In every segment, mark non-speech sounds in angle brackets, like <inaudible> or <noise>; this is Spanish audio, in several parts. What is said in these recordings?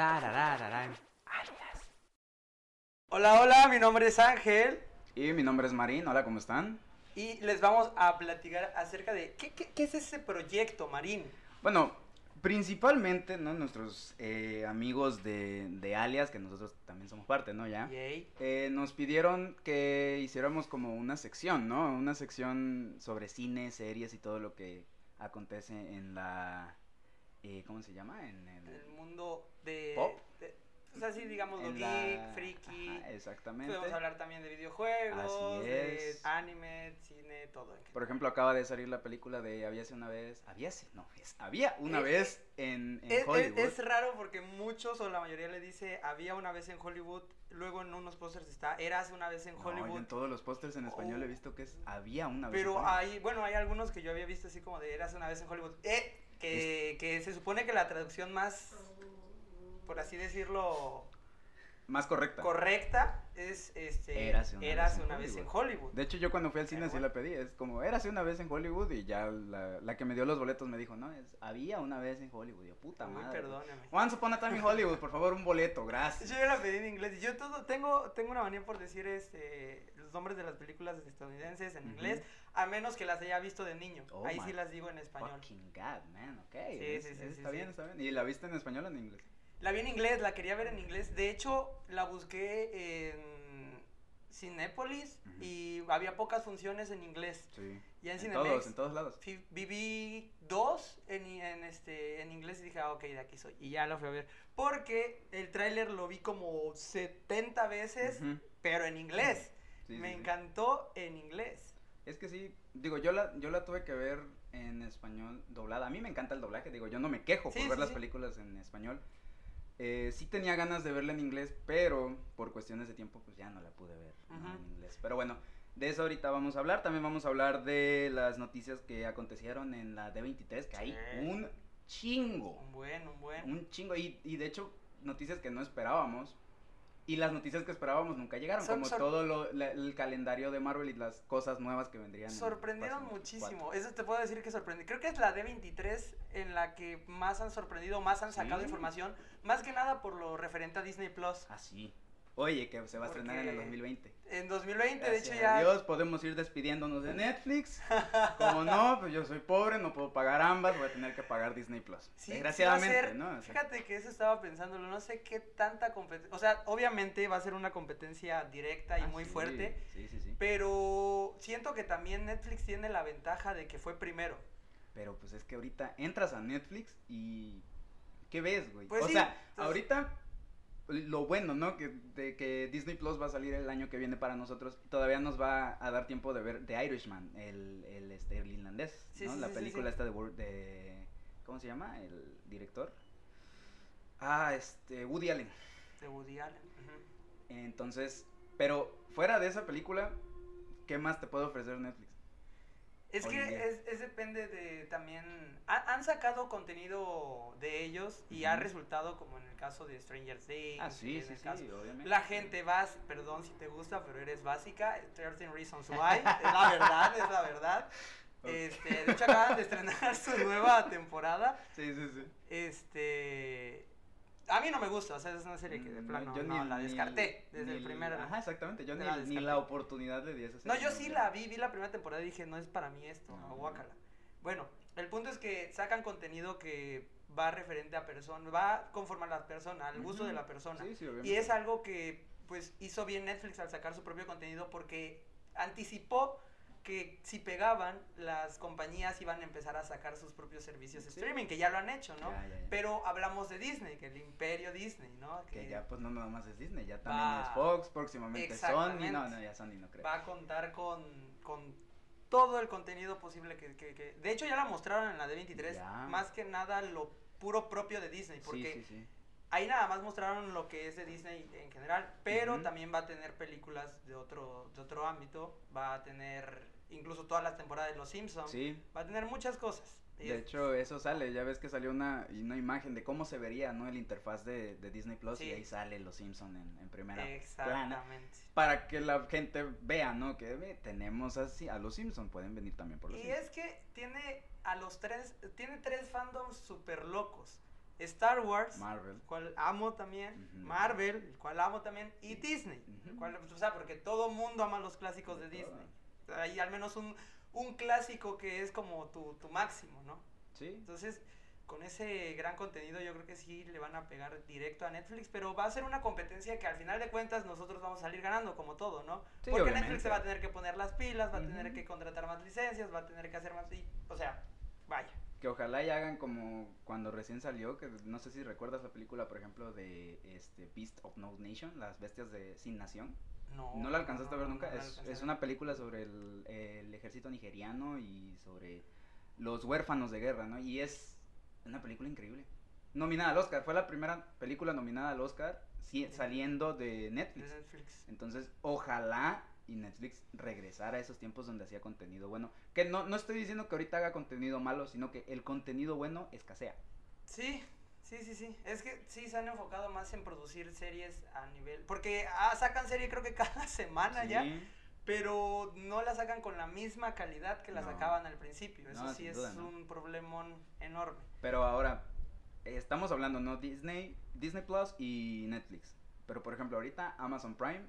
Tararararán. Alias. Hola, hola, mi nombre es Ángel Y mi nombre es Marín, hola, ¿cómo están? y les vamos a platicar acerca de qué, qué- qué es ese proyecto, Marín. Bueno, principalmente, ¿no? Nuestros eh, amigos de, de Alias, que nosotros también somos parte, ¿no? Ya. Yay. Eh, nos pidieron que hiciéramos como una sección, ¿no? Una sección sobre cine, series y todo lo que acontece en la... eh, ¿Cómo se llama? En el... El mundo de. ¿Pop? de- pues así, digamos, lo en geek, la- friki. Ajá, exactamente. Podemos hablar también de videojuegos, de es. anime, cine, todo. en Por ejemplo, acaba de salir la película de Habíase una vez... Habíase, no, es, había una Eh, vez en, en Es, es- Hollywood. es raro porque muchos o la mayoría le dice había una vez en Hollywood, luego en unos pósters está eras una vez en No, Hollywood. en todos los pósters en español Oh. he visto que es había una vez. en Pero Hollywood. hay, bueno, hay algunos que yo había visto así como de eras una vez en Hollywood. Eh, que, que se supone que la traducción más, por así decirlo, Más correcta. correcta es este Érase una Érase vez en una vez en Hollywood. De hecho, yo cuando fui al cine Pero sí bueno. la pedí. Es como, érase una vez en Hollywood y ya la, la que me dio los boletos me dijo, no, es había una vez en Hollywood. Yo, puta Uy, madre. perdóname. Once upon a time in Hollywood, por favor, un boleto, gracias. Yo ya la pedí en inglés. Yo todo tengo tengo una manía por decir este los nombres de las películas estadounidenses en Ujú. inglés, a menos que las haya visto de niño. Oh Ahí sí las digo en español. Fucking God, man, ok. Sí, sí, sí, es- sí, está sí. bien, está bien. ¿Y la viste en español o en inglés? La vi en inglés, la quería ver en inglés. De hecho, la busqué en Cinépolis y había pocas funciones en inglés. Sí. Ya en, en Cinemex todos, en todos lados. viví dos en, este, en inglés y dije, ah, ok, de aquí soy. Y ya la fui a ver. Porque el tráiler lo vi como 70 veces, pero en inglés. Sí, Me sí. encantó en inglés. Es que sí, digo, yo la, yo la tuve que ver en español doblada. A mí me encanta el doblaje, digo, yo no me quejo Sí, por ver sí, las películas en español. Eh, sí tenía ganas de verla en inglés, pero por cuestiones de tiempo, pues ya no la pude ver en inglés. Pero bueno, de eso ahorita vamos a hablar. También vamos a hablar de las noticias que acontecieron en la D23, que hay un chingo. Un buen, un buen. Un chingo. Y, y de hecho, noticias que no esperábamos. Y las noticias que esperábamos nunca llegaron, como todo lo- la- el calendario de Marvel y las cosas nuevas que vendrían. en Sorprendieron muchísimo. Eso te puedo decir que sorprendí. Creo que es la D23 en la que más han sorprendido, más han sacado Sí. información. Más que nada por lo referente a Disney Plus. 4. Ah. Oye, que se va a estrenar en el Porque 2020. En 2020, de hecho, ya. Dios, podemos ir despidiéndonos de Netflix. <laughs> Como no, pues yo soy pobre, no puedo pagar ambas, voy a tener que pagar Disney Plus. Sí, Desgraciadamente, ser- ¿no? O sea, Fíjate que eso estaba pensándolo, no sé qué tanta competencia, o sea, obviamente va a ser una competencia directa y ah, muy sí, fuerte, Sí, sí, sí. pero siento que también Netflix tiene la ventaja de que fue primero. Pero pues es que ahorita entras a Netflix y. ¿Qué ves, güey? Pues o sí, sea, entonces- ahorita. Lo bueno, ¿no? Que, de que Disney Plus va a salir el año que viene para nosotros. Todavía nos va a dar tiempo de ver The Irishman, el, el, este, el irlandés, Sí, ¿no? sí, la sí, película esta de, de. ¿Cómo se llama? El director. Ah, este. Woody Allen. De Woody Allen. Entonces. Pero fuera de esa película, ¿qué más te puede ofrecer Netflix? Es que es, es depende de también. ha- han sacado contenido de ellos y ha resultado como en el caso de Stranger Things. Ah, sí, sí, sí, obviamente. La gente vas, perdón si te gusta, pero eres básica. 13 Reasons <laughs> Why. es la verdad, es la verdad. Este, de hecho acaban de estrenar <laughs> su nueva temporada. Sí, sí, sí. Este. A mí no me gusta, o sea, es una serie que de Mm, plano yo no, ni- la ni- descarté desde el ni- primer. Ajá, exactamente. Yo ni, la ni la oportunidad le di a esa No, serie, yo sí la vi, vi la primera temporada y dije, no es para mí esto, No, no, no. guácala. Bueno, el punto es que sacan contenido que va referente a personas, va conforme a la persona, al gusto de Ujú. la persona. Sí, sí, y es algo que, pues, hizo bien Netflix al sacar su propio contenido porque anticipó que si pegaban, las compañías iban a empezar a sacar sus propios servicios de Sí. streaming, que ya lo han hecho, ¿no? Ya, ya, ya. Pero hablamos de Disney, que el imperio Disney, ¿no? Que ya, pues no nada más es Disney, ya también Va- es Fox, próximamente Sony. No, no, ya Sony no creo. va a contar con, con todo el contenido posible que, que- que- De hecho, ya la mostraron en la D23. Ya. Más que nada lo puro propio de Disney. Sí, Porque sí, sí. Ahí nada más mostraron lo que es de Disney en general. Pero también va a tener películas de otro, de otro ámbito. Va a tener incluso todas las temporadas de Los Simpsons. Sí. Va a tener muchas cosas. De hecho, eso sale, ya ves que salió una, una imagen de cómo se vería, ¿no? El interfaz de, de Disney Plus Sí. y ahí sale Los Simpson en, en primera plana. Exactamente. Para que la gente vea, ¿no? Que ve, tenemos así a Los Simpson, pueden venir también por Los Y es que tiene a los tres, tiene tres fandoms súper locos. Star Wars, Marvel. el cual amo también. Marvel, el cual amo también, y Disney, el cual, o sea, porque todo mundo ama los clásicos de, De Disney. Hay al menos un, un clásico que es como tu, tu máximo, ¿no? Sí. Entonces, con ese gran contenido yo creo que sí le van a pegar directo a Netflix, pero va a ser una competencia que al final de cuentas nosotros vamos a salir ganando como todo, ¿no? Sí, Porque obviamente. Netflix se va a tener que poner las pilas, va a tener que contratar más licencias, va a tener que hacer más... y- o sea, vaya. Que ojalá y hagan como cuando recién salió, que no sé si recuerdas la película, por ejemplo, de este Beast of No Nation, las bestias de Sin Nación. No, ¿No la alcanzaste a ver nunca? no es, es una película sobre el, el ejército nigeriano y sobre los huérfanos de guerra, ¿no? Y es una película increíble. Nominada al Oscar, fue la primera película nominada al Oscar sí, saliendo de. Netflix. Entonces, ojalá y Netflix regresara a esos tiempos donde hacía contenido bueno. Que no, no estoy diciendo que ahorita haga contenido malo, sino que el contenido bueno escasea. Sí, sí, sí, sí. Es que sí se han enfocado más en producir series a nivel... Porque ah, sacan serie creo que <laughs> cada semana ya. Pero no la sacan con la misma calidad que la No. sacaban al principio. Eso No, sí es duda, un problemón enorme. Pero ahora, estamos hablando, ¿no? Disney, Disney Plus y Netflix. Pero por ejemplo, ahorita Amazon Prime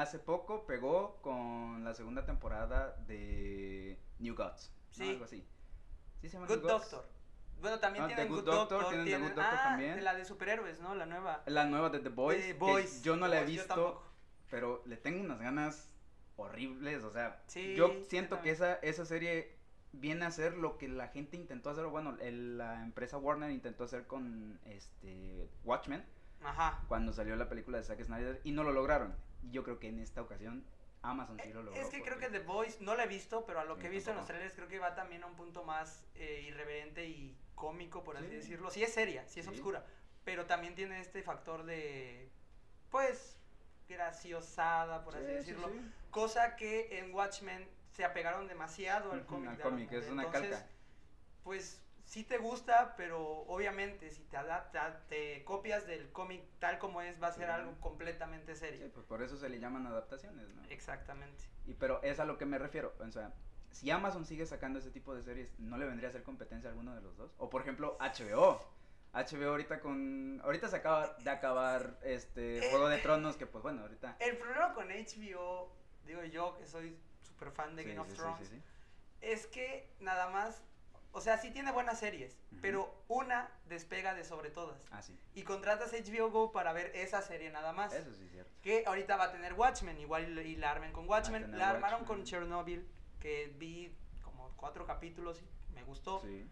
hace poco pegó con la segunda temporada de New Gods. ¿no? Sí. Algo así. ¿Sí se llama Good New Gods? Doctor. Bueno, también Ah, The tienen Good Good Doctor. Doctor, tienen The tienen, Good Doctor ah, también. de la de superhéroes, ¿no? La nueva. La nueva de The Boys. The Boys. yo no la he visto, pero le tengo unas ganas horribles. O sea, Sí, yo siento que esa, esa serie viene a ser lo que la gente intentó hacer. Bueno, el- la empresa Warner intentó hacer con este Watchmen. Ajá. cuando salió la película de Zack Snyder y no lo lograron. Yo creo que en esta ocasión Amazon sí lo logró. Es que creo que The Voice no la he visto, pero a lo que he visto en los trailers creo que va también a un punto más eh, irreverente y cómico, por así Sí. decirlo. Sí es seria, sí es Sí. oscura, pero también tiene este factor de, pues, graciosada, por así Sí, sí, decirlo. Cosa que en Watchmen se apegaron demasiado al cómic. al cómic, es una Entonces, calca. Pues sí te gusta, pero obviamente si te adapta, te copias del cómic tal como es, va a ser Sí. algo completamente Sí, serio. pues por eso se le llaman adaptaciones, ¿no? Exactamente. Y pero es a lo que me refiero, o sea, si Amazon sigue sacando ese tipo de series, ¿no le vendría a hacer competencia a alguno de los dos? O por ejemplo, HBO. HBO ahorita con ahorita se acaba de acabar este. Juego de Tronos que pues bueno, ahorita El problema con HBO, digo yo que soy súper fan de Sí, Game of sí, sí, Thrones, sí, sí. es que nada más, o sea, sí tiene buenas series, pero una despega de sobre todas. Ah, sí. Y contratas HBO Go para ver esa serie nada más. Eso sí es cierto. Que ahorita va a tener Watchmen, igual y la armen con Watchmen. La armaron con Chernobyl, que vi como cuatro capítulos y me gustó. Sí.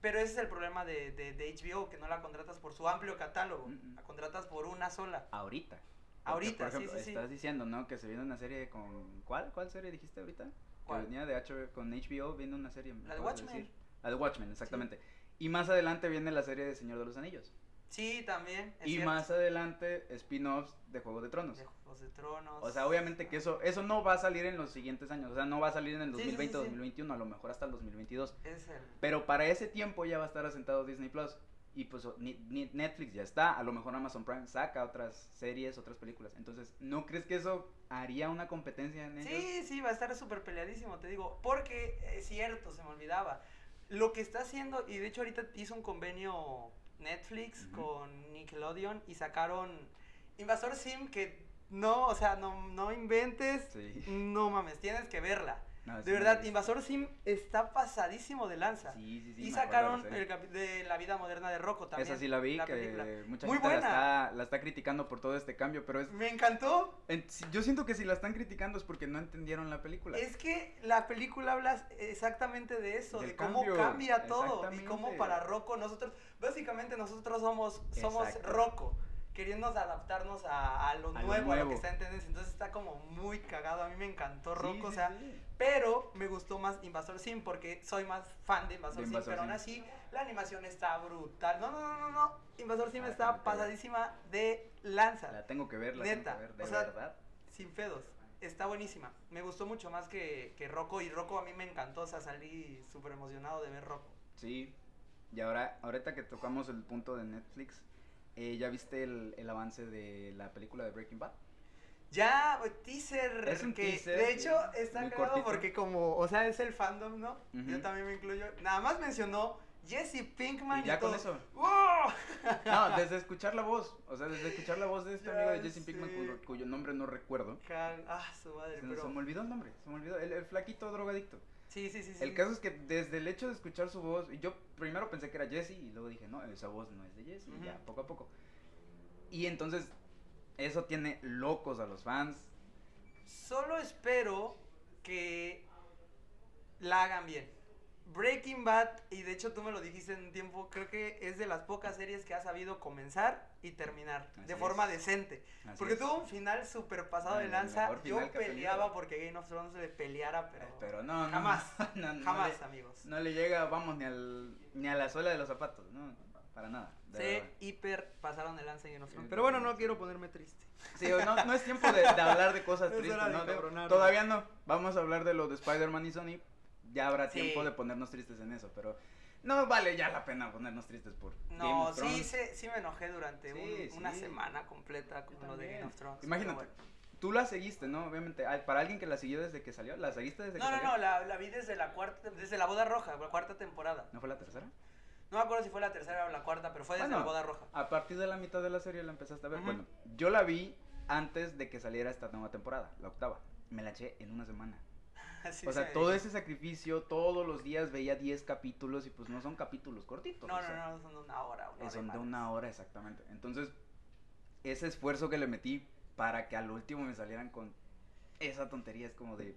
Pero ese es el problema de, de, de HBO, que no la contratas por su amplio catálogo, Mm, mm. la contratas por una sola. Ahorita. Porque, Ahorita, por ejemplo, sí, sí. Estás diciendo, ¿no? Que se viene una serie con. ¿Cuál? ¿Cuál serie dijiste ahorita? ¿Cuál? Que venía de HBO, con HBO, viene una serie. ¿me La de Watchmen. decir? La de Watchmen, exactamente. Y más adelante viene la serie de Señor de los Anillos. Sí, también. es y cierto. más adelante spin-offs de Juego de Tronos. De Juegos de Tronos. O sea, obviamente que eso eso no va a salir en los siguientes años. O sea, no va a salir en el Sí, sí, sí, 2020 o sí. 2021, a lo mejor hasta el 2022. Es el... Pero para ese tiempo ya va a estar asentado Disney Plus. Y pues Netflix ya está. A lo mejor Amazon Prime saca otras series, otras películas. Entonces, ¿no crees que eso haría una competencia en ellos? Sí, sí, va a estar súper peleadísimo, te digo. Porque es cierto, se me olvidaba. Lo que está haciendo, y de hecho ahorita hizo un convenio Netflix con Nickelodeon y sacaron Invasor Sim que no, o sea, no, no inventes. Sí. No mames, tienes que verla. No, De verdad. Invasor Sim está pasadísimo de lanza. Sí, sí, sí. y acuerdo sacaron de la el capi- de la vida moderna de Rocco también. Esa sí la vi, la que mucha Muy gente la buena. está, la está criticando por todo este cambio, pero es... Me encantó. en- yo siento que si la están criticando es porque no entendieron la película. Es que la película habla exactamente de eso, Del de cómo cambio, cambia todo y cómo para Rocco nosotros, básicamente nosotros somos somos. Rocco, queriendo adaptarnos a, a lo A lo nuevo, a lo que está en tendencia, entonces está como muy cagado, a mí me encantó Sí, Rocco, o sí, sea, sí. pero me gustó más Invasor Sim porque soy más fan de Invasor, De Sim, pero aún así la animación está brutal, no, no, no, no, no, Invasor Sim Ah, está pasadísima de lanza. La tengo que ver, la Neta, tengo que ver, de o sea, verdad. Sin pedos. Está buenísima. Me gustó mucho más que, que Rocco. Y Rocco a mí me encantó. O sea, salí súper emocionado de ver Rocco. Sí. Y ahora, ahorita que tocamos el punto de Netflix, eh, ¿ya viste el, el avance de la película de Breaking Bad? Ya, teaser. Es un que teaser, de sí, hecho está cortito. porque como, o sea, es el fandom, ¿no? Yo también me incluyo. Nada más mencionó Jesse Pinkman Y ya con todo. eso. ¡Wow! <laughs> No, desde escuchar la voz. O sea, desde escuchar la voz de este Ya amigo de Jesse Pinkman, cuyo, cuyo nombre no recuerdo. Cal- Ah, su madre, Se, pero... se me olvidó el nombre, se me olvidó. El, el flaquito drogadicto. Sí, sí, sí, sí. El caso es que desde el hecho de escuchar su voz, y yo primero pensé que era Jesse y luego dije, no, esa voz no es de Jesse, y ya poco a poco. Y entonces, eso tiene locos a los fans. Solo espero que la hagan bien. Breaking Bad, y de hecho tú me lo dijiste en un tiempo, creo que es de las pocas series que ha sabido comenzar y terminar Así de forma es. decente. Así Porque es. tuvo un final súper pasado de lanza. Yo peleaba porque Game of Thrones le peleara, pero, Eh, Pero no, no, jamás, <laughs> no, no jamás, le- amigos. No le llega, vamos, ni, al, ni a la suela de los zapatos, no, para nada. Se verdad. hiper pasaron de lanza en Game of Thrones. Pero bueno, no quiero ponerme triste. Sí, no, no es tiempo de, de hablar de cosas <laughs> No es tristes, de ¿no? Todavía no. Vamos a hablar de lo de Spider-Man y Sony. Ya habrá Sí. tiempo de ponernos tristes en eso, pero no vale ya la pena ponernos tristes por Game No, of sí, Thrones. sí, sí me enojé durante un- Sí, una sí. semana completa con lo de Game of Thrones. Imagínate, bueno. tú la seguiste, ¿no? Obviamente, para alguien que la siguió desde que salió, ¿la seguiste desde No, que no, salió? no, la, la vi desde la cuarta, desde la boda roja, la cuarta temporada. ¿No fue la tercera? No me acuerdo si fue la tercera o la cuarta, pero fue desde Bueno, la boda roja. A partir de la mitad de la serie la empezaste a ver. Ujú. Bueno, yo la vi antes de que saliera esta nueva temporada, la octava. Me la eché en una semana. O sea, todo ese sacrificio, todos los días veía 10 capítulos y pues no son capítulos cortitos. No, o no, sea, no, son de una hora. Una eh, son de una hora exactamente. Entonces, ese esfuerzo que le metí para que al último me salieran con esa tontería es como de,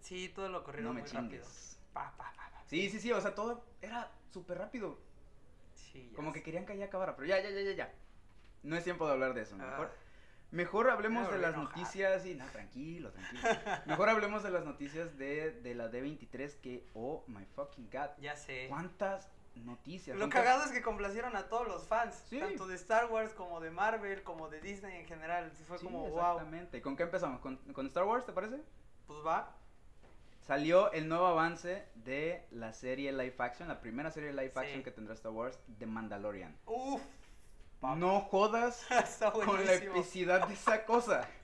Sí, todo lo corrieron no me muy rápido. chingues. Pa, pa, pa, pa. Sí, sí, sí, o sea, todo era súper rápido. Sí, ya Como que sé. querían que ya acabara, pero ya, ya, ya, ya, ya. No es tiempo de hablar de eso, mejor. Ah. Mejor hablemos de las a enojar. noticias y no, tranquilo, tranquilo. Mejor hablemos de las noticias de, de la D23 que, oh my fucking god, Ya sé. cuántas noticias. Lo cuántas- cagado es que complacieron a todos los fans, Sí. tanto de Star Wars como de Marvel, como de Disney en general. Fue Sí, como, wow, exactamente. ¿Con qué empezamos? ¿Con, con Star Wars, te parece? pues va. Salió el nuevo avance de la serie live action, la primera serie live Sí. action que tendrá Star Wars, The Mandalorian. Uf. No jodas <laughs> con la epicidad de esa cosa. <laughs>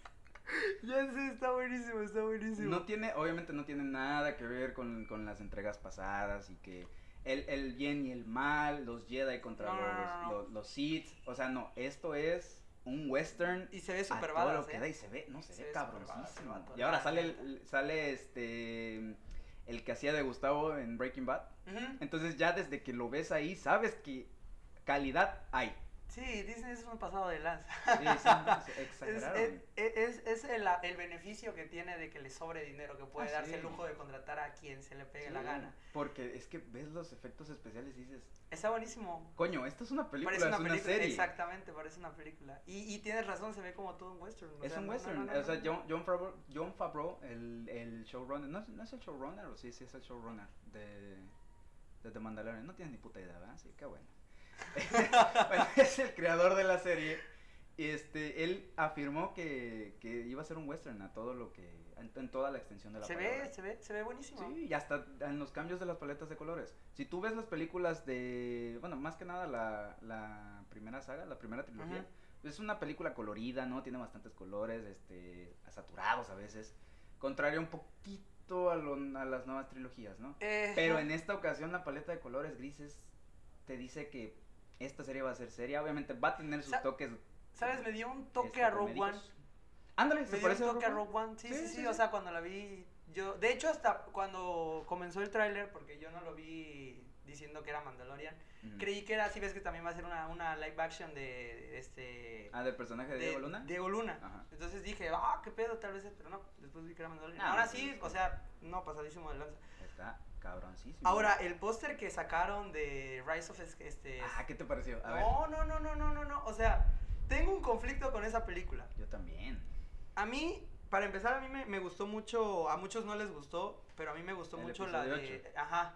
Ya sé, está buenísimo, está buenísimo. No tiene, obviamente no tiene nada que ver con, con las entregas pasadas y que el, el bien y el mal, los Jedi contra No, los, los, los Sith. O sea, no, esto es un western. Y se ve súper todo lo que ¿eh? da y se ve, no, se, Se ve badass Y ahora sale, el- sale este, el que hacía de Gustavo en Breaking Bad. Entonces ya desde que lo ves ahí, sabes que calidad hay. Sí, Disney es un pasado de lanza. Sí, <laughs> Es, exageraron. es, es, es el, el beneficio que tiene de que le sobre dinero, que puede Ah, darse sí. el lujo de contratar a quien se le pegue la gana. Porque es que ves los efectos especiales y dices, Está buenísimo. coño, esto es una película, parece una es una película, serie. exactamente, parece una película. Y, y tienes razón, se ve como todo un western. Es sea, un no, western. no, no, o sea. John, John, Favreau, John Favreau, el, el showrunner, ¿no, es- ¿no es el showrunner o sí, sí es el showrunner de, de The Mandalorian? No tienes ni puta idea, ¿verdad? Sí, qué bueno. Bueno, <laughs> es el creador de la serie. Este, él afirmó que, que iba a ser un western a todo lo que, en, en toda la extensión de la Se palabra. ve, se ve, se ve buenísimo. Sí, y hasta en los cambios de las paletas de colores. Si tú ves las películas de, bueno, más que nada la, la primera saga, la primera trilogía, Ujú. es una película colorida, ¿no? Tiene bastantes colores, este, saturados a veces. Contrario un poquito a, lo- a las nuevas trilogías, ¿no? Eh, Pero en esta ocasión la paleta de colores grises te dice que esta serie va a ser seria. Obviamente va a tener sus Sa- toques. ¿Sabes? Me dio un toque este, a Rogue One. Ándale, Me se dio un parece toque a Rogue One. Sí, sí, Sí, sí, sí, O sea, cuando la vi, yo. De hecho, hasta cuando comenzó el tráiler, porque yo no lo vi diciendo que era Mandalorian, creí que era, si ves que también va a ser una, una live action de este. Ah, del personaje de, Diego Luna. Diego Luna. Ajá. Entonces dije, ah, qué pedo, tal vez pero no. Después vi que era Mandalorian. Ah, Ahora no, sí, sí, o sea, no, pasadísimo de lanza. Está cabroncísimo. Ahora, el póster que sacaron de Rise of es- este. Ah, ¿qué te pareció? A ver. no, no, no, no, no, no, no. O sea, tengo un conflicto con esa película. Yo también. A mí, para empezar, a mí me, me gustó mucho, a muchos no les gustó, pero a mí me gustó El mucho la de... Ajá.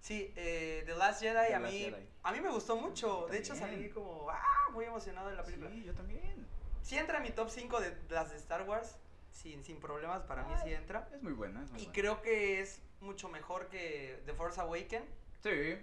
Sí, eh, The Last Jedi, The a Last mí, Jedi. a mí me gustó mucho. De hecho, salí como, ah, muy emocionado de la película. Sí, yo también. Sí entra en mi top 5 de las de Star Wars, sin, sin problemas, para mí sí entra. Es muy buena. Es muy Y buena. creo que es mucho mejor que The Force Awakens. Sí,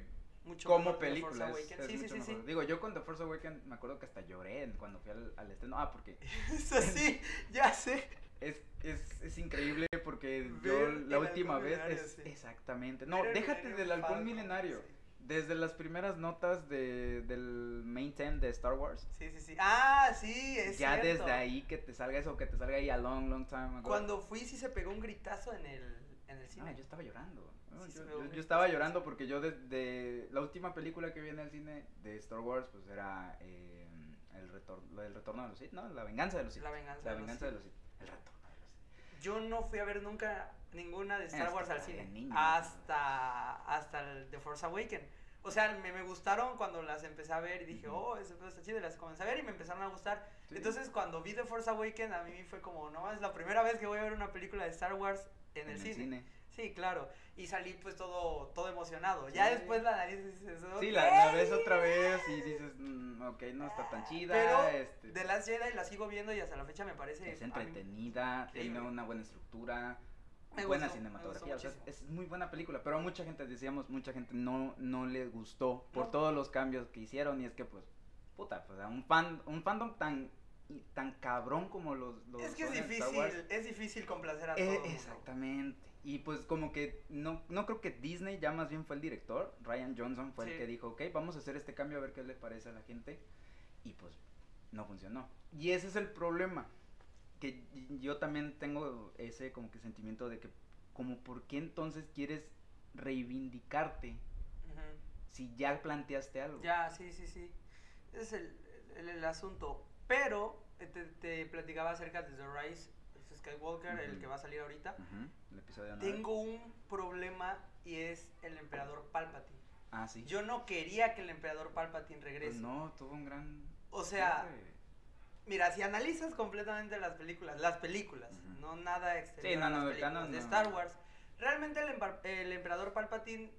Mucho como película. Es, es Sí, sí, sí, sí. Digo, yo con The Force Awakens me acuerdo que hasta lloré cuando fui al, al estreno. Ah, porque <laughs> Eso sí, ya sé. es, es, es increíble porque Ver yo la última vez es sí. exactamente. No, Ver déjate del halcón milenario. sí. Desde las primeras notas de, del main theme de Star Wars. Sí, sí, sí. Ah, sí, es ya cierto. desde ahí que te salga eso, que te salga ahí a long, long time ago. Cuando fui sí se pegó un gritazo en el, en el cine. Yo estaba llorando. ¿no? Sí, yo, yo- yo estaba llorando porque yo desde la última película que vi en el cine de Star Wars, pues era eh, el retorno, el retorno de los Sith, ¿no? La venganza de los Sith. La venganza La de los de los Sith. El retorno de los Sith. Yo no fui a ver nunca ninguna de Star Wars al cine. niño. Hasta, hasta el The Force Awakens. O sea, me, me gustaron cuando las empecé a ver y dije, oh, eso está chido. Y las comencé a ver y me empezaron a gustar. Sí. Entonces, cuando vi The Force Awakens, a mí fue como, no, es la primera vez que voy a ver una película de Star Wars en, el, cine. Sí, claro. Y salí pues todo, todo emocionado. Ya después la nariz dices, Sí, la, la ves otra vez y dices, mm, ok, no está tan chida. Pero este, The Last Jedi la sigo viendo y hasta la fecha me parece... es entretenida, tiene una buena estructura, Me buena gustó, cinematografía, o sea, es muy buena película, pero a mucha gente, decíamos, mucha gente no, no le gustó por No. todos los cambios que hicieron y es que pues, puta, pues a un fan, un fandom tan, tan cabrón como los, los Es que es difícil, es difícil complacer a eh, todo el mundo. exactamente. Y pues como que no, no creo que Disney ya más bien fue el director, Ryan Johnson fue Sí. el que dijo, ok, vamos a hacer este cambio a ver qué le parece a la gente. Y pues no funcionó. Y ese es el problema. Que yo también tengo ese como que sentimiento de que como por qué entonces quieres reivindicarte si ya planteaste algo. Ya, sí, sí, sí. Ese es el, el, el asunto. Pero te, te platicaba acerca de The Rise of Skywalker, el que va a salir ahorita. El episodio. Tengo un problema y es el emperador Palpatine. Ah, sí. Yo no quería que el emperador Palpatine Pues regrese. no, tuvo un gran... O sea, cierre. Mira, si analizas completamente las películas, las películas, no nada exterior Sí, no, a las no, el películas de. Star Wars, realmente el, el emperador Palpatine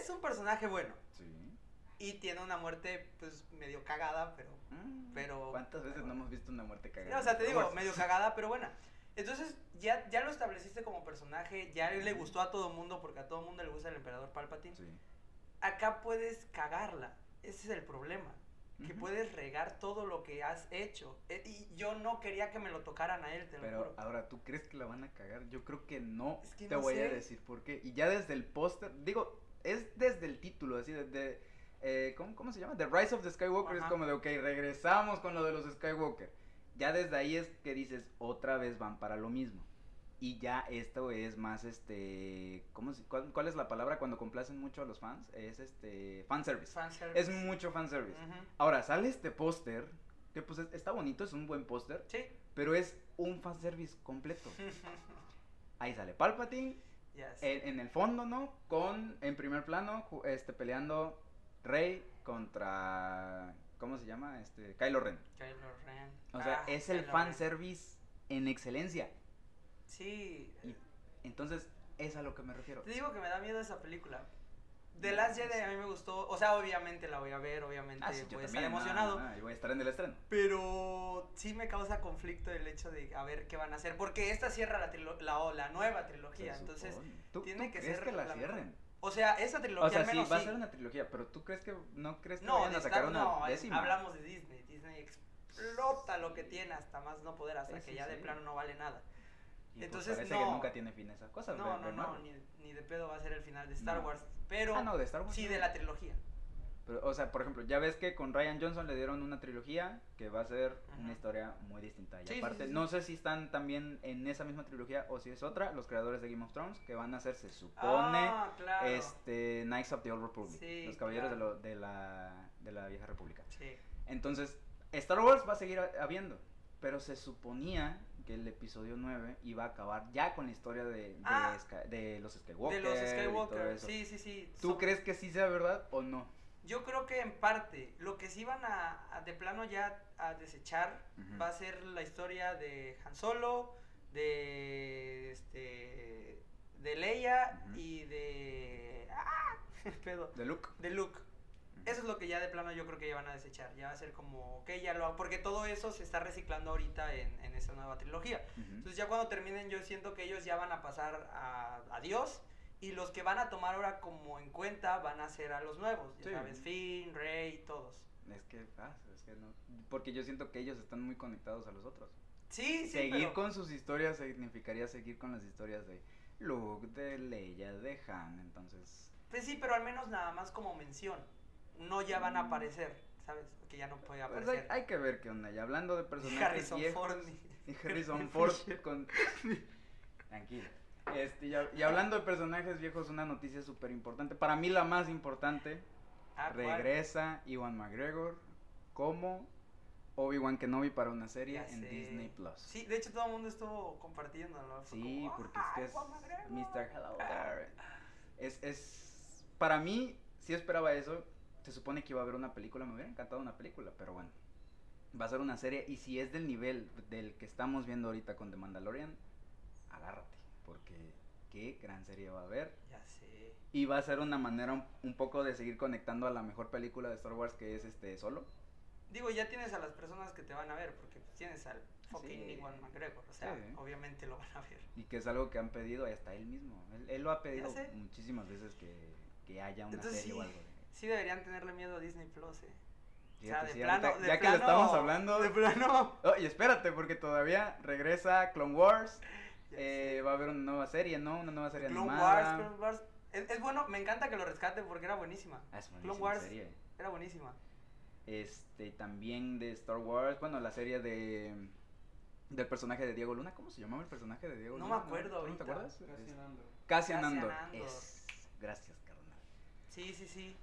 es un personaje bueno Sí. y tiene una muerte pues medio cagada, pero Mm, Pero- ¿Cuántas veces no hemos visto una muerte Sí, cagada? o sea, te digo, medio cagada, pero buena. <laughs> Entonces, ya, ya lo estableciste como personaje, ya le gustó a todo mundo, porque a todo mundo le gusta el emperador Palpatine. Sí. Acá puedes cagarla, ese es el problema. Que puedes regar todo lo que has hecho. Eh, y yo no quería que me lo tocaran a él, te lo Pero juro. ahora, ¿tú crees que la van a cagar? Yo creo que no. Es que te no voy a decir por qué. Y ya desde el póster, digo, es desde el título, así, desde. eh, ¿cómo, ¿Cómo se llama? The Rise of the Skywalker es como de, ok, regresamos con lo de los Skywalker. Ya desde ahí es que dices, otra vez van para lo mismo. Y ya esto es más, este, ¿cómo cuál, cuál es la palabra cuando complacen mucho a los fans? Es, este, fanservice. Fanservice. Es mucho fanservice. Ujú. Ahora, sale este póster, que pues es- está bonito, es un buen póster, Sí. pero es un fanservice completo. <laughs> Ahí sale Palpatine, Ya sé. en, en el fondo, ¿no? Con, en primer plano, este, peleando Rey contra, ¿cómo se llama? Este, Kylo Ren. Kylo Ren. O sea, Ah, es el Kylo Ren. fanservice en excelencia. Sí. Y entonces, es a lo que me refiero. Te digo que me da miedo esa película. The Last Jedi a mí me gustó. O sea, obviamente la voy a ver, obviamente Ah, sí, voy a estar emocionado. no, no, y voy a estar en el estreno. Pero sí me causa conflicto el hecho de a ver qué van a hacer. Porque esta cierra la, trilo- la, la nueva trilogía. Se Entonces. ¿Tú, tiene tú que crees ser que la la cierren? o sea, esa trilogía O sea, al sí, menos va a sí. ser una trilogía, pero ¿tú crees que, no crees que No, vayan a sacar una no, décima? hablamos de Disney. Disney explota lo que tiene hasta más no poder, hasta Sí, que sí, ya de sí. plano no vale nada. Y, pues, entonces, parece no. que nunca tiene fin esa cosa. No, de- no, de no, ni, ni de pedo va a ser el final de Star No. Wars. Pero Ah, no, de Star Wars. sí de la trilogía. Pero, o sea, por ejemplo, ya ves que con Ryan Johnson le dieron una trilogía que va a ser una historia muy distinta. Y Sí, aparte, sí, sí. no sé si están también en esa misma trilogía o si es otra, los creadores de Game of Thrones, que van a hacer, se supone, Ah, claro. este, Knights of the Old Republic. Los caballeros claro. de, lo- de, la, de la vieja república. Entonces, Star Wars va a seguir ha- habiendo. Pero se suponía que el episodio 9 iba a acabar ya con la historia de, de, Ah. Sky- de los Skywalker. de los Skywalker. Sí, sí, sí. ¿Tú crees que sí sea verdad o no? Yo creo que en parte, lo que sí van a, a de plano ya a desechar va a ser la historia de Han Solo, de este de Leia y de ¡ah! <laughs> pedo, De Luke. de Luke. Eso es lo que ya de plano yo creo que ya van a desechar. Ya va a ser como, ok, ya lo porque todo eso se está reciclando ahorita en, en esa nueva trilogía. Entonces ya cuando terminen yo siento que ellos ya van a pasar a, a Dios y los que van a tomar ahora como en cuenta van a ser a los nuevos, ya Sí. sabes, Finn, Rey, todos. Es que, ah, es que no. Porque yo siento que ellos están muy conectados a los otros. Sí, sí, seguir pero- con sus historias significaría seguir con las historias de Luke, de Leia, de Han. Entonces, Pues sí, pero al menos nada más como mención. No ya van a aparecer, ¿sabes? Que ya no puede Pues hay, aparecer. hay que ver qué onda. Y hablando de personajes Harrison viejos. Ford. Y Harrison <laughs> Ford con... <laughs> Tranquilo. Este, y, hab- y hablando de personajes viejos, una noticia súper importante. Para mí la más importante. Ah, ¿cuál? regresa Iwan McGregor como Obi-Wan Kenobi para una serie Ya en sé. Disney Plus. Sí, de hecho todo el mundo estuvo compartiéndolo. fue Sí, como, porque es "Ah, que es Ewan McGregor". Mr. Hello. Es, es, para mí, sí esperaba eso. Se supone que iba a haber una película, me hubiera encantado una película, pero bueno. Va a ser una serie y si es del nivel del que estamos viendo ahorita con The Mandalorian, agárrate, porque qué gran serie va a haber. Ya sé. Y va a ser una manera un, un poco de seguir conectando a la mejor película de Star Wars que es este solo. Digo, ya tienes a las personas que te van a ver, porque tienes al fucking Sí. Iwan McGregor. O sea, Sí. obviamente lo van a ver. Y que es algo que han pedido hasta él mismo. Él, él lo ha pedido muchísimas veces que, que haya una Entonces serie sí, o algo. de- sí deberían tenerle miedo a Disney Plus, eh. O sea, Fíjate, de sí, plano, ahorita- de ya que lo estamos hablando. De plano. Oh, y espérate, porque todavía regresa Clone Wars. Eh, va a haber una nueva serie, ¿no? Una nueva serie Clone animada. Wars, Clone Wars. Es, es bueno, me encanta que lo rescaten porque era buenísima. Ah, es Clone Wars. serie. Era buenísima. Este, también de Star Wars. Bueno, la serie de. Del personaje de Diego Luna. ¿Cómo se llamaba el personaje de Diego No Luna? me acuerdo ¿Tú ¿No te ahorita. acuerdas? Casi Andor. Andor. Es- Gracias, carnal. Sí, sí, sí.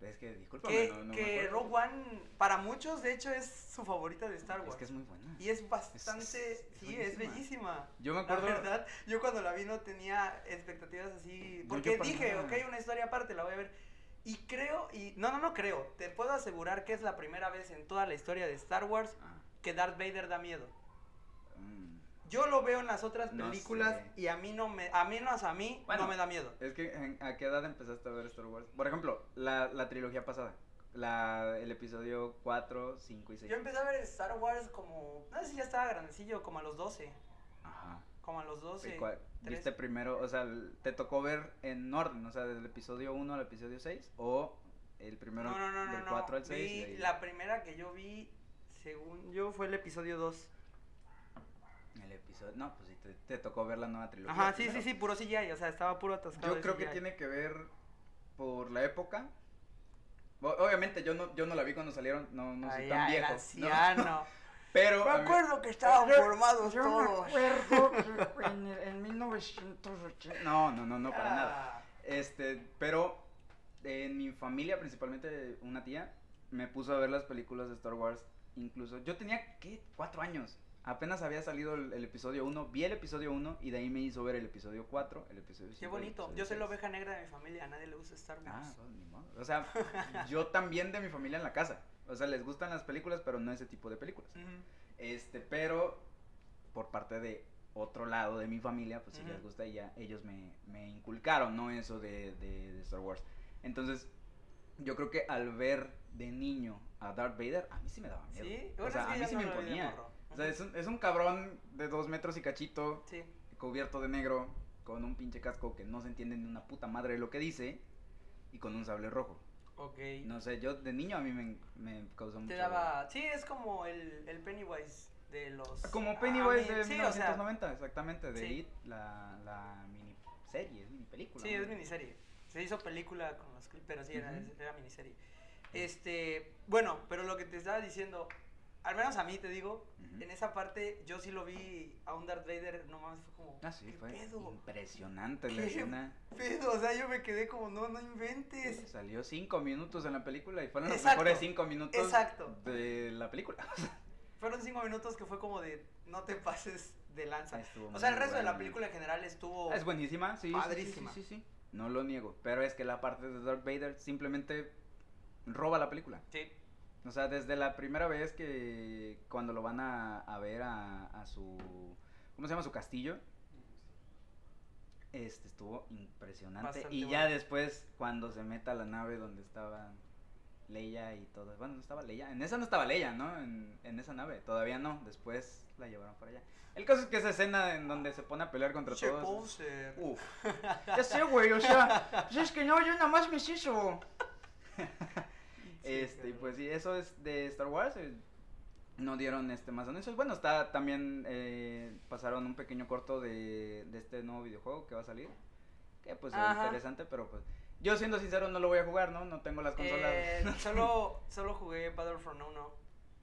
Es que discúlpame, Que, no, no que. Rogue One, para muchos, de hecho, es su favorita de Star Wars. Es que es muy buena. Y es bastante, Es- es- es sí, es bellísima. Yo me La acuerdo. verdad, yo cuando la vi no tenía expectativas así. Porque dije, nada. ok, una historia aparte, la voy a ver. Y creo, y no, no, no creo. Te puedo asegurar que es la primera vez en toda la historia de Star Wars Ah, que Darth Vader da miedo. Yo lo veo en las otras No películas sé. y a mí no me, a menos a mí, Bueno. no me da miedo. Es que, ¿en- ¿a qué edad empezaste a ver Star Wars? Por ejemplo, la, la trilogía pasada. La, el episodio 4, 5 y 6. Yo empecé a ver Star Wars como, no sé si ya estaba grandecillo, como a los 12. Ajá. Como a los 12. ¿Y cuál-. ¿Viste primero, o sea, te tocó ver en orden, o sea, del episodio 1 al episodio 6? ¿O el primero No, no, del no. 4 al 6? Vi La primera que yo vi, según yo, fue el episodio 2. El episodio, no, pues sí, te, te tocó ver la nueva trilogía. Ajá, sí, sí, primero. sí, puro CGI, o sea, estaba puro atascado. Yo de creo que tiene que ver por la época. Obviamente yo no, yo no la vi cuando salieron, no, no soy Ay, tan ay, viejo. ¿no? anciano. <laughs> Pero Me mí- acuerdo que estaban Yo- formados yo me todos. acuerdo <laughs> que en, en 1980. No, no, no, no, para nada. Ah, Este, pero en mi familia, principalmente una tía, me puso a ver las películas de Star Wars. Incluso, yo tenía, ¿qué? Cuatro años. Apenas había salido el, el episodio 1, vi el episodio 1 y de ahí me hizo ver el episodio 4, el episodio 5. Qué bonito. Yo soy la oveja negra de mi familia, a nadie le gusta Star Wars. Ah, ni modo. O sea, <laughs> yo también de mi familia en la casa. O sea, les gustan las películas, pero no ese tipo de películas. Este, pero por parte de otro lado de mi familia, pues Ujú. les gusta ya ellos me, me inculcaron, ¿no? Eso de, de, de Star Wars. Entonces, yo creo que al ver de niño a Darth Vader, a mí sí me daba miedo. Sí, o sea, a mí sí no me imponía. O sea, es un, es un cabrón de dos metros y cachito, Sí. cubierto de negro, con un pinche casco que no se entiende ni una puta madre de lo que dice, y con un sable rojo. Ok. No sé, yo de niño a mí me, me causó mucho... Te daba. Sí, es como el, el Pennywise de los. Como Pennywise Ah, de sí, o sea, 1990, exactamente, de sí. It, la, la miniserie, es mini película. Sí, es miniserie. Se hizo película con los clips, pero sí, era, Ujú. era miniserie. Este, bueno, pero lo que te estaba diciendo, al menos a mí te digo, en esa parte yo sí lo vi a un Darth Vader, no mames, fue como, Ah, sí, ¿qué fue pedo? impresionante la ¿Qué escena. Pedo, o sea, yo me quedé como, no, no inventes. Salió cinco minutos en la película y fueron los mejores cinco minutos exacto. de la película. <laughs> Fueron cinco minutos que fue como de, no te pases de lanza. Estuvo O sea, el resto de la película en general estuvo... Es buenísima, sí. sí, sí, Padrísima. Sí, sí, sí, No lo niego. Pero es que la parte de Darth Vader simplemente roba la película. Sí, O sea, desde la primera vez que cuando lo van a, a ver a, a su... ¿Cómo se llama? Su castillo. Este estuvo impresionante. Bastante y bueno. ya después, cuando se meta a la nave donde estaba Leia y todo. Bueno, no estaba Leia. En esa no estaba Leia, ¿no? En, en esa nave. Todavía no. Después la llevaron para allá. El caso es que esa escena en donde se pone a pelear contra Che todos. poser. Uf. Ya sé, güey, o sea, pues es que no, yo nada más me eso. <laughs> Este, y pues sí, eso es de Star Wars. eh, No dieron este más anuncios. Bueno, está también eh, pasaron un pequeño corto de, de este nuevo videojuego que va a salir. Que pues es interesante, pero pues Yo siendo sincero no lo voy a jugar, ¿no? No tengo las consolas. Eh, <laughs> solo, solo jugué Battlefront 1.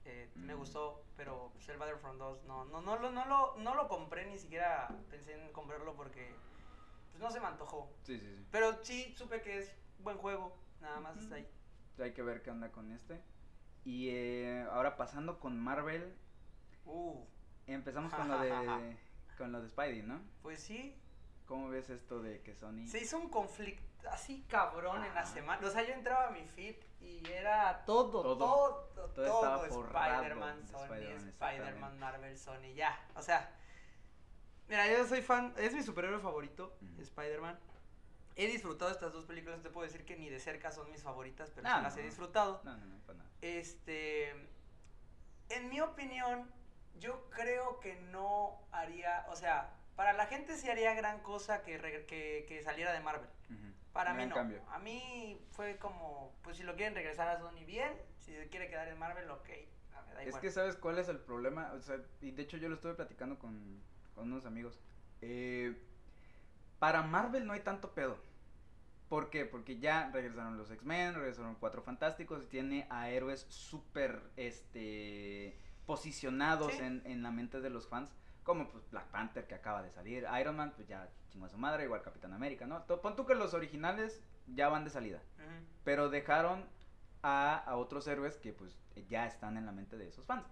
Eh, Me Mm. gustó, pero pues, el Battlefront 2 no, no, no, lo, no, lo, no lo compré, ni siquiera pensé en comprarlo porque pues, no se me antojó. Sí, sí, sí. Pero sí supe que es buen juego, nada más está ahí. Hay que ver qué onda con este. Y eh, ahora pasando con Marvel, Uh, empezamos con <laughs> lo de con lo de Spidey, ¿no? pues sí, ¿Cómo ves esto de que Sony se hizo un conflicto así cabrón en la semana. O sea, yo entraba a mi feed y era todo, Todo. todo, todo, Todo Spider-Man, de Sony, Spider-Man. Marvel, Sony, ya. O sea, mira, yo soy fan, es mi superhéroe favorito. Spider-Man. He disfrutado estas dos películas, no te puedo decir que ni de cerca son mis favoritas, pero sí las he disfrutado. No, no, no, para nada. Este, en mi opinión, yo creo que no haría, o sea, para la gente sí haría gran cosa que, reg- que, que saliera de Marvel. Para Gran mí no. cambio. A mí fue como, pues si lo quieren regresar a Sony bien, si se quiere quedar en Marvel, ok. ah, me da Es que sabes cuál es el problema, o sea, y de hecho yo lo estuve platicando con, con unos amigos. Eh, para Marvel no hay tanto pedo. ¿Por qué? Porque ya regresaron los X-Men, regresaron Cuatro Fantásticos y tiene a héroes súper este, posicionados Sí. en, en la mente de los fans. Como pues Black Panther que acaba de salir, Iron Man pues ya chingó a su madre, igual Capitán América, ¿no? Pon tú que los originales ya van de salida. Pero dejaron a, a otros héroes que pues ya están en la mente de esos fans.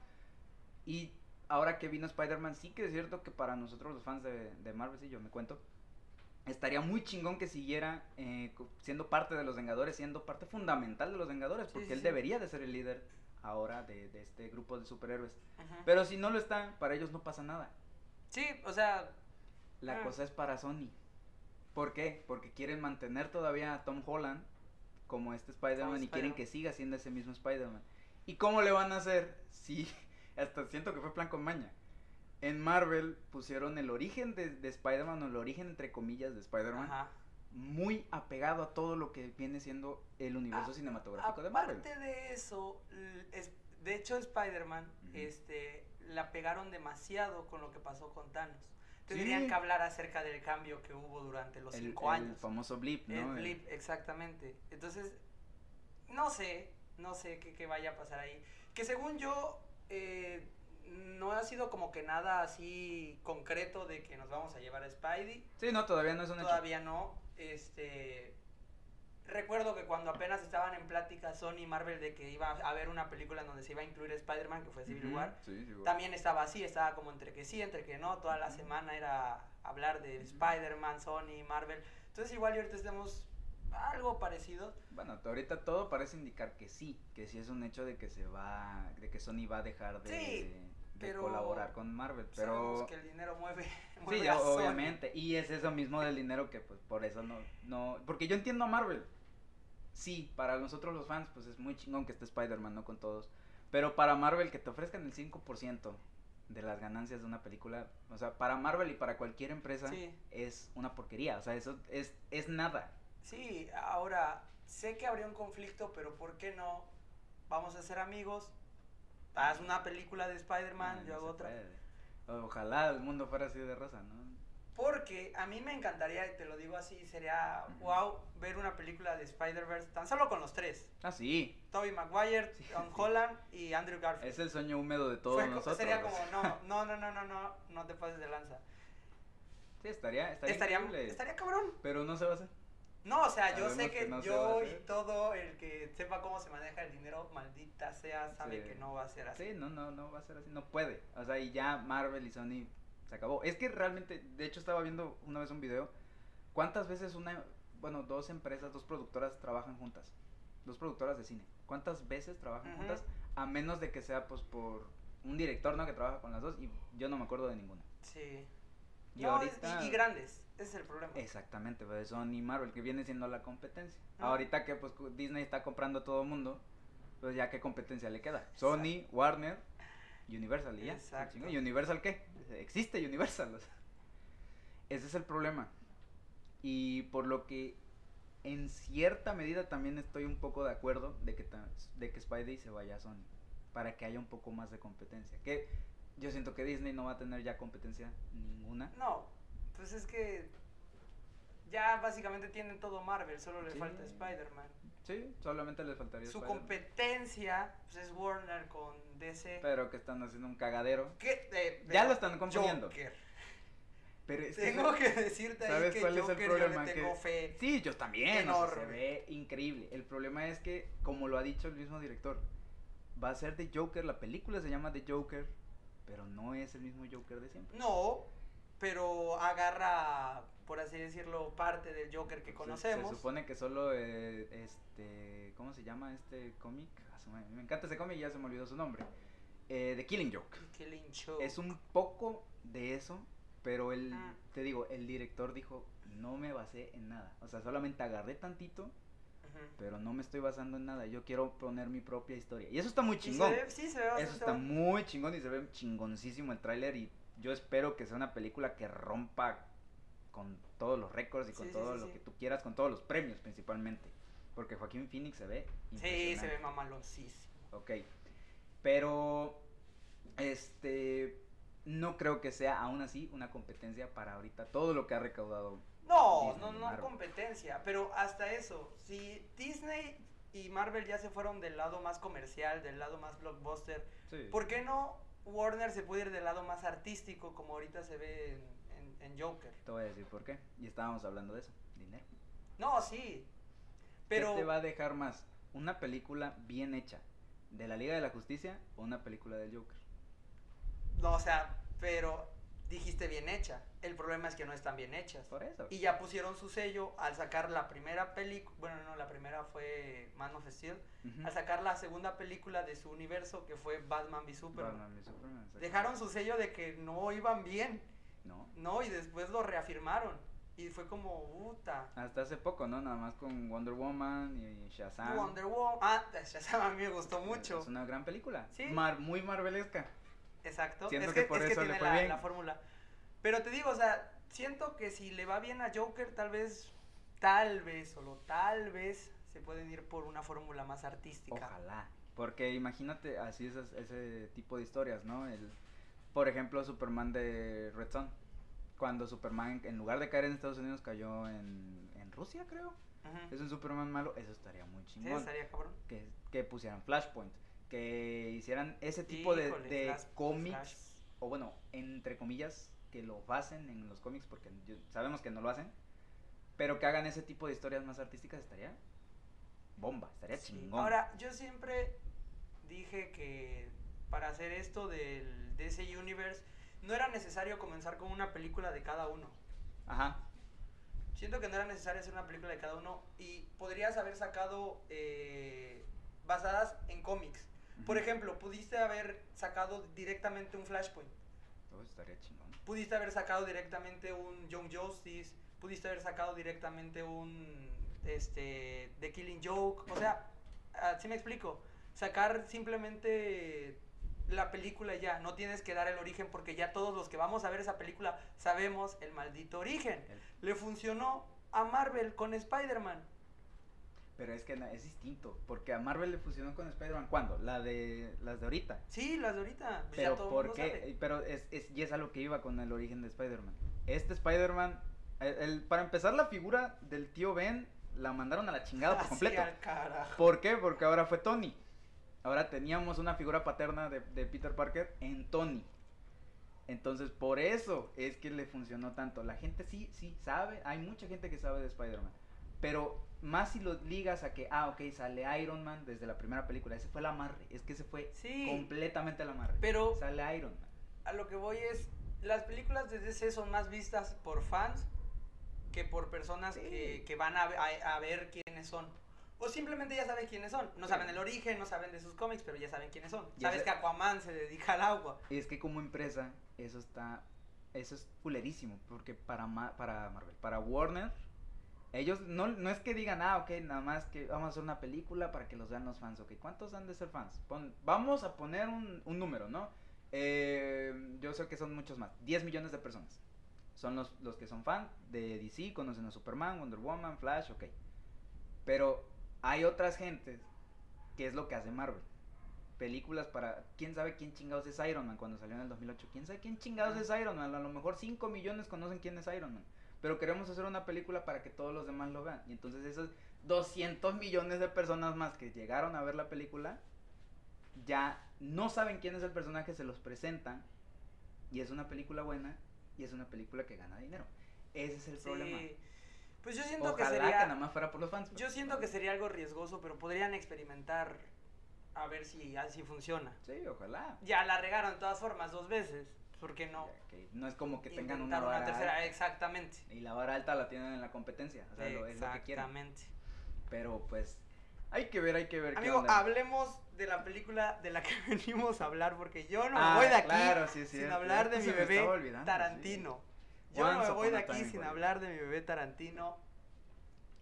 Y ahora que vino Spider-Man, sí que es cierto que para nosotros los fans de, de Marvel, sí, yo me cuento, estaría muy chingón que siguiera eh, siendo parte de los Vengadores, siendo parte fundamental de los Vengadores, porque sí, él sí. debería de ser el líder ahora de, de este grupo de superhéroes. Pero si no lo está, para ellos no pasa nada. Sí, o sea, La Ah. cosa es para Sony. ¿Por qué? Porque quieren mantener todavía a Tom Holland como este Spider-Man y quieren que siga siendo ese mismo Spider-Man. ¿Y cómo le van a hacer? <laughs> Si, hasta siento que fue plan con maña. En Marvel pusieron el origen de, de Spider-Man o el origen entre comillas de Spider-Man muy apegado a todo lo que viene siendo el universo A- cinematográfico de Marvel. Aparte de eso, es, de hecho Spider-Man, este, la pegaron demasiado con lo que pasó con Thanos. Sí. Tendrían que hablar acerca del cambio que hubo durante los El, cinco el años. famoso blip, ¿no? El El- blip, exactamente. Entonces, no sé, no sé qué, qué vaya a pasar ahí. Que según yo, eh, no ha sido como que nada así concreto de que nos vamos a llevar a Spidey. Sí, no, todavía no es un hecho. Todavía no. Este. Recuerdo que cuando apenas estaban en plática Sony y Marvel de que iba a haber una película en donde se iba a incluir Spider-Man, que fue Civil War, sí, también estaba así, estaba como entre que sí, entre que no, toda la semana era hablar de Spider-Man, Sony, Marvel. Entonces igual y ahorita estemos algo parecido. Bueno, ahorita todo parece indicar que sí, que sí es un hecho de que se va, de que Sony va a dejar de, Sí, de pero colaborar con Marvel, Sabemos pero que el dinero mueve. sí, mueve ya, Sony. obviamente, y es eso mismo del dinero que pues por eso no, no, porque yo entiendo a Marvel, sí, para nosotros los fans pues es muy chingón que esté Spider-Man, no con todos, pero para Marvel que te ofrezcan el 5% de las ganancias de una película, o sea, para Marvel y para cualquier empresa Sí. es una porquería, o sea, eso es, es nada. Sí, ahora sé que habría un conflicto, pero ¿por qué no? Vamos a ser amigos. Haz una película de Spider-Man, yo hago otra. puede. Ojalá el mundo fuera así de rosa, ¿no? Porque a mí me encantaría, y te lo digo así, sería wow ver una película de Spider-Verse tan solo con los tres. Ah, sí. Tobey Maguire, Tom Holland y Andrew Garfield. Es el sueño húmedo de todos Fue nosotros. sería como, no, no, no, no, no, no, no te pases de lanza. Sí, estaría, estaría, Estaría, estaría cabrón. Pero no se va a hacer. No, o sea, yo sé que no yo y todo el que sepa cómo se maneja el dinero, maldita sea, sabe Sí. que no va a ser así. Sí, no, no, no va a ser así. No puede. O sea, y ya Marvel y Sony se acabó. Es que realmente, de hecho, estaba viendo una vez un video. ¿Cuántas veces una, bueno, dos empresas, dos productoras trabajan juntas? Dos productoras de cine. ¿Cuántas veces trabajan juntas? A menos de que sea, pues, por un director, ¿no? Que trabaja con las dos. Y yo no me acuerdo de ninguna. Sí. Y No, ahorita. y, y grandes, ese es el problema. Exactamente, pues Sony y Marvel, que viene siendo la competencia. Ah. Ahorita que pues Disney está comprando a todo el mundo, pues ya qué competencia le queda. Sony, Warner, Universal y ya. Exacto. ¿Y Universal qué? Existe Universal. o sea. Ese es el problema. Y por lo que en cierta medida también estoy un poco de acuerdo de que, de que Spidey se vaya a Sony. Para que haya un poco más de competencia. Que yo siento que Disney no va a tener ya competencia ninguna. No, pues es que Ya básicamente tienen todo Marvel, solo le Sí. falta Spider-Man. Sí, solamente les faltaría Su competencia pues, es Warner con DC. Pero que están haciendo un cagadero. ¿Qué? Eh, Ya lo están confundiendo. Joker. Pero es que Tengo ¿sabes- que decirte ahí ¿Sabes que cuál es el Joker problema? yo le tengo Que- fe. Sí, yo también. o sea, se ve increíble. El problema es que, como lo ha dicho el mismo director, va a ser de Joker. La película se llama The Joker, pero no es el mismo Joker de siempre. No, pero agarra, por así decirlo, parte del Joker que conocemos. Se, supone que solo, eh, este, ¿cómo se llama este cómic? Ah, me, encanta ese cómic y ya se me olvidó su nombre. Eh, The Killing Joke. Killing Joke. Es un poco de eso, pero el, Ah. te digo, el director dijo, no me basé en nada. O sea, solamente agarré tantito, pero no me estoy basando en nada. Yo quiero poner mi propia historia. Y eso está muy Y se chingón. ve- sí, se ve Eso está muy chingón y se ve chingoncísimo el tráiler y yo espero que sea una película que rompa con todos los récords y con Sí, todo sí, lo que tú quieras, con todos los premios principalmente. Porque Joaquín Phoenix se ve Sí, se ve mamaloncísimo. Ok. Pero, este, no creo que sea aún así una competencia para ahorita todo lo que ha recaudado. No, Disney no, no Marvel. competencia, pero hasta eso, si Disney y Marvel ya se fueron del lado más comercial, del lado más blockbuster, Sí. ¿por qué no Warner se puede ir del lado más artístico como ahorita se ve en, en- en Joker? Te voy a decir por qué. Y estábamos hablando de eso, dinero. No, sí, pero... ¿Qué te va a dejar más? ¿Una película bien hecha de la Liga de la Justicia o una película del Joker? No, o sea, pero dijiste bien hecha. El problema es que no están bien hechas. Por eso. Y ya pusieron su sello al sacar la primera película, bueno, no, la primera fue Man of Steel, Ujú. al sacar la segunda película de su universo que fue Batman v Superman. Batman v Superman. Dejaron su sello de que no iban bien, No. ¿no? Y después lo reafirmaron. Y fue como, puta. Hasta hace poco, ¿no? Nada más con Wonder Woman y Shazam. Wonder Woman. Ah, Shazam a mí me gustó mucho. Es una gran película. Sí. Mar- muy marvelesca. Exacto. Siento es que que, por es que eso le tiene fue la, bien. la fórmula. Pero te digo, o sea, siento que si le va bien a Joker, tal vez, tal vez, solo tal vez, se pueden ir por una fórmula más artística. Ojalá. Porque imagínate así esas, ese tipo de historias, ¿no? El, por ejemplo, Superman de Red Son. Cuando Superman, en lugar de caer en Estados Unidos, cayó en, en Rusia, creo. Es un Superman malo. Eso estaría muy Sí, chingón. estaría cabrón. que, que pusieran Flashpoint. Que hicieran ese tipo de, Híjole, de Flash- cómics. Flash. O bueno, entre comillas, que lo basen en los cómics. Porque sabemos que no lo hacen. Pero que hagan ese tipo de historias más artísticas estaría bomba. Estaría Sí. chingón. Ahora, yo siempre dije que para hacer esto del DC Universe no era necesario comenzar con una película de cada uno. Ajá. Siento que no era necesario hacer una película de cada uno y podrías haber sacado eh, basadas en cómics. Por ejemplo, pudiste haber sacado directamente un Flashpoint, Oh, estaría chingón. pudiste haber sacado directamente un Young Justice, pudiste haber sacado directamente un este The Killing Joke, o sea, así me explico, sacar simplemente la película ya, no tienes que dar el origen porque ya todos los que vamos a ver esa película sabemos el maldito origen. El- Le funcionó a Marvel con Spider-Man. Pero es que es distinto. Porque a Marvel le funcionó con Spider-Man. ¿Cuándo? La de, las de ahorita. Sí, las de ahorita. pues Pero ¿por qué? sabe. Eh, Pero es, es, y es a lo que iba con el origen de Spider-Man. Este Spider-Man, el, el- para empezar la figura del tío Ben la mandaron a la chingada por <laughs> completo. al carajo. ¿Por qué? Porque ahora fue Tony. Ahora teníamos una figura paterna de, de Peter Parker en Tony. Entonces, por eso es que le funcionó tanto. La gente sí, sí sabe, hay mucha gente que sabe de Spider-Man. Pero más si lo ligas a que, ah, ok, sale Iron Man desde la primera película. Ese fue el amarre. Es que ese fue Sí, completamente el amarre. pero Sale Iron Man. a lo que voy es, las películas de DC son más vistas por fans que por personas Sí. que, que van a, a- a ver quiénes son. O simplemente ya saben quiénes son. No Sí. saben el origen, no saben de sus cómics, pero ya saben quiénes son. Ya Sabes sé. que Aquaman se dedica al agua. Es que como empresa, eso está, eso es culerísimo, porque para, Ma- para Marvel, para Warner, ellos no, no es que digan, ah, ok, nada más que vamos a hacer una película para que los vean los fans, ok, ¿cuántos han de ser fans? Pon- vamos a poner un, un número, ¿no? Eh, yo sé que son muchos más, 10 millones de personas. Son los, los que son fan de DC, conocen a Superman, Wonder Woman, Flash, ok. Pero hay otras gentes que es lo que hace Marvel películas para. ¿Quién sabe quién chingados es Iron Man cuando salió en el 2008? ¿Quién sabe quién chingados es Iron Man? A lo mejor 5 millones conocen quién es Iron Man. Pero queremos hacer una película para que todos los demás lo vean. Y entonces esos 200 millones de personas más que llegaron a ver la película, ya no saben quién es el personaje, se los presentan, y es una película buena, y es una película que gana dinero. Ese es el problema. Sí. Pues yo siento Ojalá que que, sería. nada más fuera por los fans. Yo pero siento que sería algo riesgoso, pero podrían experimentar a ver si así funciona. Sí, ojalá. Ya la regaron de todas formas dos veces. ¿Por qué no? Que no es como que tengan una vara tercera, alta, exactamente. y la vara alta la tienen en la competencia, o sea, lo- es lo que quieren. Exactamente. Pero pues hay que ver, hay que ver qué Amigo, onda. hablemos de la película de la que <laughs> venimos a hablar, porque yo no me Ah, voy de aquí claro, sí, es sin hablar de mi me bebé Tarantino. Yo no me voy de aquí sin hablar de mi bebé Tarantino.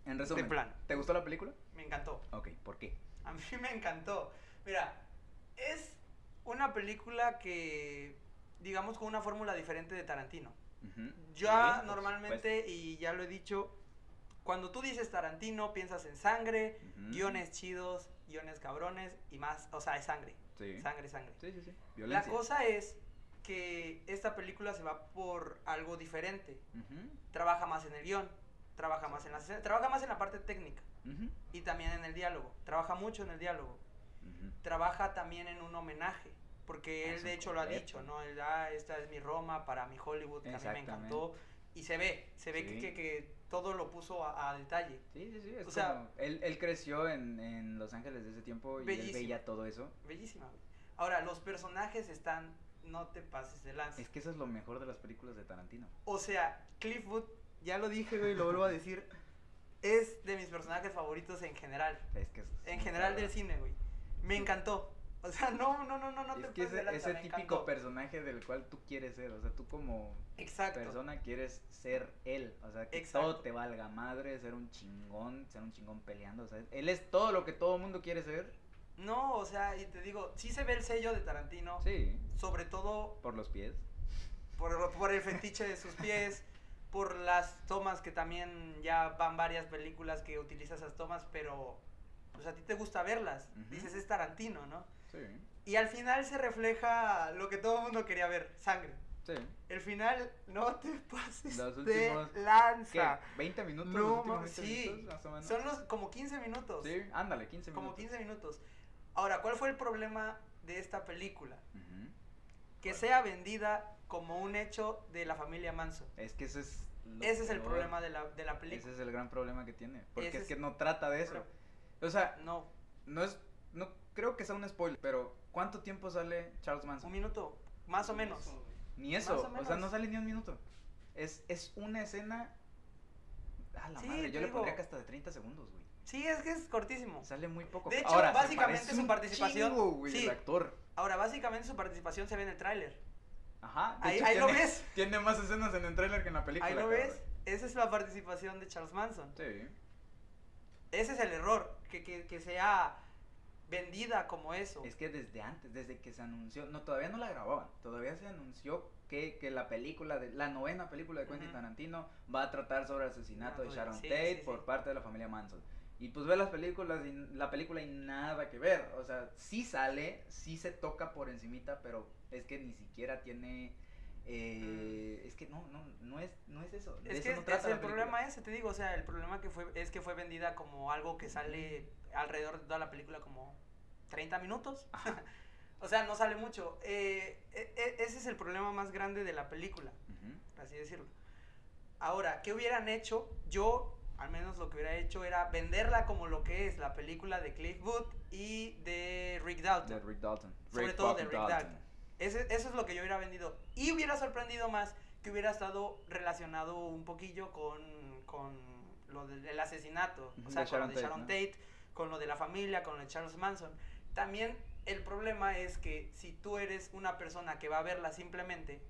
En resumen, plano. ¿te gustó la película? Me encantó. Ok, ¿por qué? A mí <laughs> me encantó. Mira, es una película que, digamos, con una fórmula diferente de Tarantino. Ujú. Ya Sí, por normalmente, y ya lo he dicho, cuando tú dices Tarantino, piensas en sangre, guiones chidos, guiones cabrones y más, o sea, es sangre. Sí. Sangre, sangre. Sí, sí, sí. La cosa es que esta película se va por algo diferente. Trabaja más en el guion, trabaja más en la trabaja más en la parte técnica y también en el diálogo. Trabaja mucho en el diálogo. Trabaja también en un homenaje, porque Ah, él de hecho lo ha dicho, ¿no? Él, ah, esta es mi Roma para mi Hollywood, que a mí me encantó. Y se ve, se ve que, Sí. que- que todo lo puso a, a detalle. Sí, sí, sí. Es O sea- como- él, él creció en, en Los Ángeles de ese tiempo y él veía todo eso. Bellísima, güey. Ahora, los personajes están, no te pases de lanza. Es que eso es lo mejor de las películas de Tarantino. O sea, Cliffwood, ya lo dije, güey, lo vuelvo a decir, es de mis personajes favoritos en general. Es que es En general del cine, güey. Me encantó. O sea, no, no, no, no, no te es que pases de ese, ese típico encantó. personaje del cual tú quieres ser, o sea, tú como Exacto. persona quieres ser él, o sea, que Exacto. todo te valga madre, ser un chingón, ser un chingón peleando, o sea, él es todo lo que todo mundo quiere ser. No, o sea, y te digo, sí se ve el sello de Tarantino, Sí, sobre todo por los pies. por, por el fetiche de sus pies, <laughs> por las tomas que también ya van varias películas que utiliza esas tomas, pero pues a ti te gusta verlas. Dices, es Tarantino, ¿no? Sí, Y al final se refleja lo que todo el mundo quería ver, sangre. sí. El final, no te <laughs> pases Los de últimos, ¿Qué? lanza. ¿20 minutos? No, los últimos ma- 20 sí. minutos, más o menos? Son los como 15 minutos. Sí, ándale, 15 como minutos. 15 minutos. Ahora, ¿cuál fue el problema de esta película? Ujú. Que ¿Cuál? sea vendida como un hecho de la familia Manson. Es que ese es Ese es el problema de la, de la película. Ese es el gran problema que tiene. Porque Ese es que no trata de eso. O sea, No, no es. No creo que sea un spoiler, pero ¿cuánto tiempo sale Charles Manson? un minuto, más o menos. Ni eso. O O, sea, no sale ni un minuto. Es, es una escena. A la Sí, madre, yo le digo. pondría que hasta de 30 segundos, güey. Sí, es que es cortísimo. Sale muy poco. De hecho, Ahora, básicamente su un participación- chingo, güey, sí. el actor. Ahora, básicamente su participación se ve en el tráiler. Ajá. Ahí- hecho, ahí lo ves. Tiene más escenas en el tráiler que en la película. Ahí lo cabrón. ves. Esa es la participación de Charles Manson. Sí. Ese es el error, que, que, que sea vendida como eso. Es que desde antes, desde que se anunció, no, todavía no la grababan, todavía se anunció que, que la película, de la novena película de Quentin. Tarantino va a tratar sobre el asesinato de Ah, Sharon sí, Tate sí, por sí. parte de la familia Manson. Y pues ve las películas y la película y nada que ver, o sea, sí sale, sí se toca por encimita, pero es que ni siquiera tiene... eh, Es que no, no, no es, no es eso. de. Es eso que no trata es el problema ese, te digo, o sea, el problema que fue es que fue vendida como algo que sale alrededor de toda la película como 30 minutos. <laughs> O sea, no sale mucho. Eh, e- e- ese es el problema más grande de la película, Ujú. por así decirlo. Ahora, ¿qué hubieran hecho? Yo, al menos lo que hubiera hecho era venderla como lo que es la película de Cliff Booth y de Rick Dalton. De Rick Dalton. Sobre Rick todo de Rick Dalton. Ese- eso es lo que yo hubiera vendido. Y hubiera sorprendido más que hubiera estado relacionado un poquillo con, con lo del el asesinato. O sea, de con lo Sharon de Tate, Sharon ¿no? Tate, con lo de la familia, con lo de Charles Manson. También el problema es que si tú eres una persona que va a verla simplemente,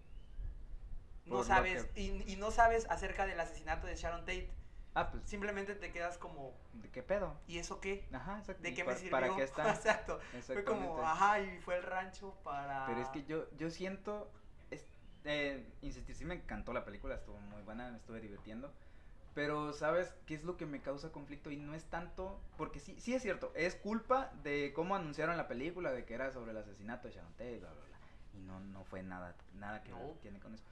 no sabes, que- y, y no sabes acerca del asesinato de Sharon Tate, Ah, pues, simplemente te quedas como, ¿de qué pedo? ¿y eso qué? Ajá, exacto. ¿De ¿Y qué me sirvió? ¿Para qué <laughs> está? Exacto. Fue como, ajá, y fue el rancho para... Pero es que yo, yo siento, es- eh, insistir, sí me encantó la película, estuvo muy buena, me estuve divirtiendo. Pero, ¿sabes qué es lo que me causa conflicto? Y no es tanto, porque sí, sí es cierto, es culpa de cómo anunciaron la película, de que era sobre el asesinato de Sharon Tate, bla, bla, bla. Y no, no fue nada, nada que No. tiene con eso.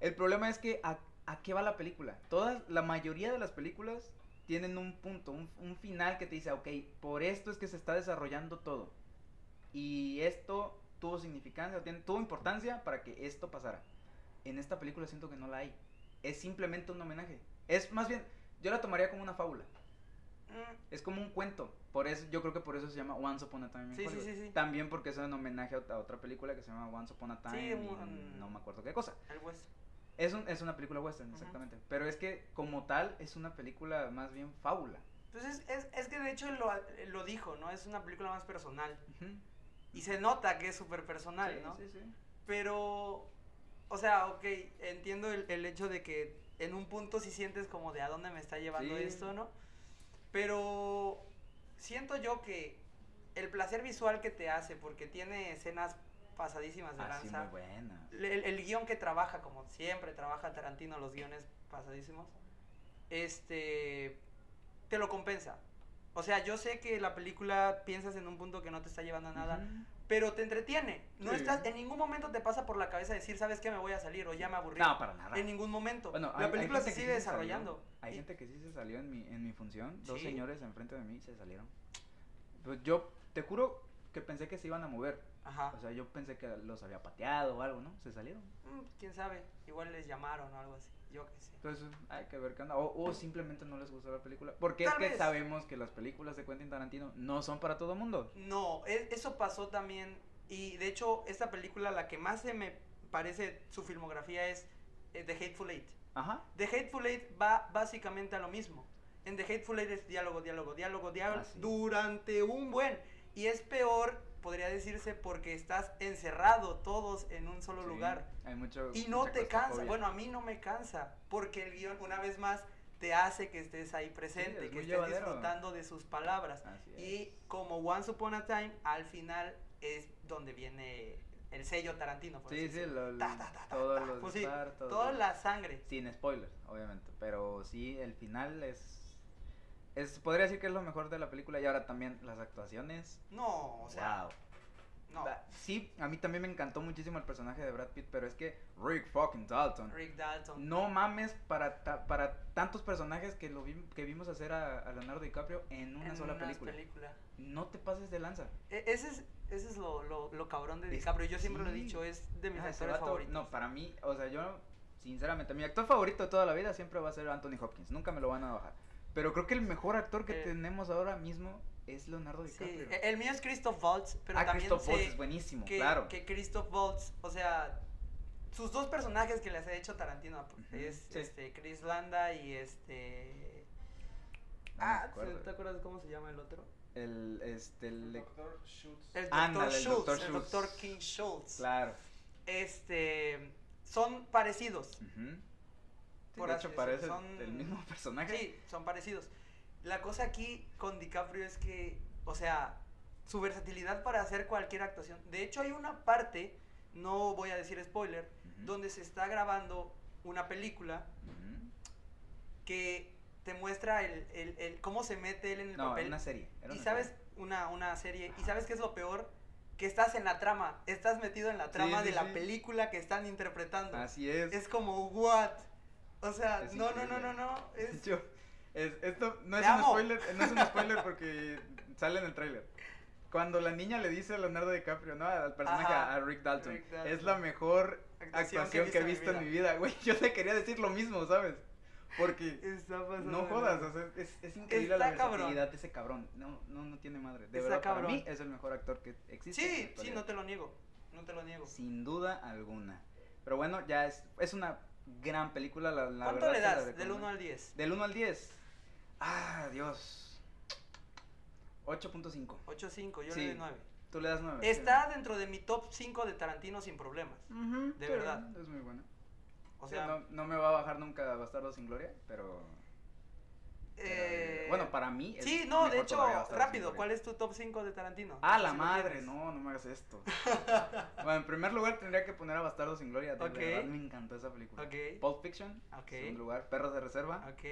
El problema es que a, a qué va la película. Todas, la mayoría de las películas tienen un punto, un, un final que te dice, ok, por esto es que se está desarrollando todo. Y esto tuvo significancia, tuvo importancia para que esto pasara. En esta película siento que no la hay. Es simplemente un homenaje. Es más bien, yo la tomaría como una fábula. Mm, Es como un cuento. Por eso, yo creo que por eso se llama Once Upon a Time Sí, sí, sí, sí. También porque es un homenaje a, ot- a otra película que se llama Once Upon a Time Sí, in un- no me acuerdo qué cosa. el western. Es, un, es una película western, exactamente. Pero es que como tal es una película más bien fábula. Entonces, es, es que de hecho lo, lo dijo, ¿no? Es una película más personal. Y se nota que es súper personal, Sí, ¿no? sí, sí. Pero, o sea, ok, entiendo el, el hecho de que en un punto sí sientes como de a dónde me está llevando Sí. esto, ¿no? Pero siento yo que el placer visual que te hace, porque tiene escenas pasadísimas de lanza, Ah, muy buena. el, el guion que trabaja, como siempre trabaja Tarantino, los guiones pasadísimos, este, te lo compensa. O sea, yo sé que la película piensas en un punto que no te está llevando a nada, Ujú. pero te entretiene. No Sí. estás, en ningún momento te pasa por la cabeza decir, ¿sabes qué? Me voy a salir o ya me aburrí. No, para nada. En ningún momento. Bueno, hay- la hay película se gente que sigue sí se desarrollando. Hay Y- gente que sí se salió en mi, en mi función. Dos Sí. señores enfrente de mí se salieron. Pues yo te juro que pensé que se iban a mover. Ajá. O sea, yo pensé que los había pateado o algo, ¿no? Se salieron. Mm, Quién sabe. Igual les llamaron o algo así. Yo qué sé. Entonces hay que ver qué onda. O, o simplemente no les gustó la película. Porque Tal es que vez. sabemos que las películas de Quentin Tarantino no son para todo mundo. No, e- eso pasó también. Y de hecho, esta película, la que más se me parece su filmografía es eh, The Hateful Eight. Ajá. The Hateful Eight va básicamente a lo mismo. En The Hateful Eight es diálogo, diálogo, diálogo, diálogo, Ah, durante un buen. Y es peor, podría decirse, porque estás encerrado todos en un solo Sí, lugar. Hay mucho. Y no te cansa. Bueno, a mí no me cansa. Porque el guion, una vez más, te hace que estés ahí presente, es que estés llevadero. disfrutando de sus palabras. Así es. Y como Once Upon a Time, al final es donde viene el sello Tarantino. Por Sí, sí, lo, Ta, ta, ta, todos los Pues sí, todos Toda la sangre. Sin spoilers, obviamente. Pero sí, el final es. Es, podría decir que es lo mejor de la película. Y ahora también las actuaciones. No, o sea, wow. no. Sí, a mí también me encantó muchísimo el personaje de Brad Pitt. Pero es que Rick fucking Dalton. Rick Dalton. No mames para, ta- para tantos personajes que lo vi- que vimos hacer a, a Leonardo DiCaprio en una en sola una película. película. No te pases de lanza. E- ese es, ese es lo, lo, lo cabrón de DiCaprio. Yo siempre lo he dicho, es de mis Ah, actores vato- favoritos. No, para mí, o sea, yo, sinceramente, mi actor favorito de toda la vida siempre va a ser Anthony Hopkins. Nunca me lo van a bajar. Pero creo que el mejor actor que Eh. tenemos ahora mismo es Leonardo Sí, DiCaprio. e- el mío es Christoph Waltz, pero ah, también Christoph sé Waltz es buenísimo, que, claro. que Christoph Waltz, o sea, sus dos personajes que les ha hecho Tarantino Ujú, es sí. este Chris Landa y este No ah. ¿te acuerdas cómo se llama el otro? El, este, el, Doctor Schultz. El doctor el Schultz, el doctor King Schultz. claro. Este son parecidos. Sí, Por de hecho, parece son- el mismo <laughs> personaje. Sí, son parecidos. La cosa aquí con DiCaprio es que, o sea, su versatilidad para hacer cualquier actuación. De hecho, hay una parte, no voy a decir spoiler, Ujú. donde se está grabando una película Ujú. que te muestra el, el- el- cómo se mete él en el No, papel. una serie. era y una sabes, serie. una, una serie, y sabes qué es lo peor, que estás en la trama, estás metido en la trama sí, de la sí. película que están interpretando. Así es. Es como, what? O sea, Es no, no, no, no, no. <laughs> Es, esto no es un spoiler, no es un spoiler <laughs> porque sale en el tráiler. Cuando la niña le dice a Leonardo DiCaprio, ¿no? Al personaje, Ajá, a Rick Dalton, Rick Dalton. es la mejor Actuación actuación, que he visto en mi vida, güey. <laughs> Yo le quería decir lo mismo, ¿sabes? Porque Está pasando no jodas, o sea, es, es increíble la Está versatilidad de ese cabrón. No, no, no tiene madre. De Está verdad, para cabrón. mí es el mejor actor que existe. Sí, sí, no te lo niego. No te lo niego. Sin duda alguna. Pero bueno, ya es, es una gran película. La, la ¿Cuánto le das del recomiendo. 1 al 10? Del 1 al 10. Ah, Dios. 8.5. 8.5, yo Sí. le doy 9. Tú le das 9. Está dentro de mi top 5 de Tarantino sin problemas. de verdad. Es muy bueno. O Sí, sea, no, no me va a bajar nunca Bastardo sin Gloria, pero. Eh, bueno, para mí. es Sí, no, de hecho, rápido. ¿cuál es tu top 5 de Tarantino? Ah, la si madre, no, no me hagas esto. <laughs> bueno, en primer lugar tendría que poner a Bastardo sin Gloria. De Ok. verdad me encantó esa película. Ok. Pulp Fiction. Ok. En segundo lugar, Perros de Reserva. Ok.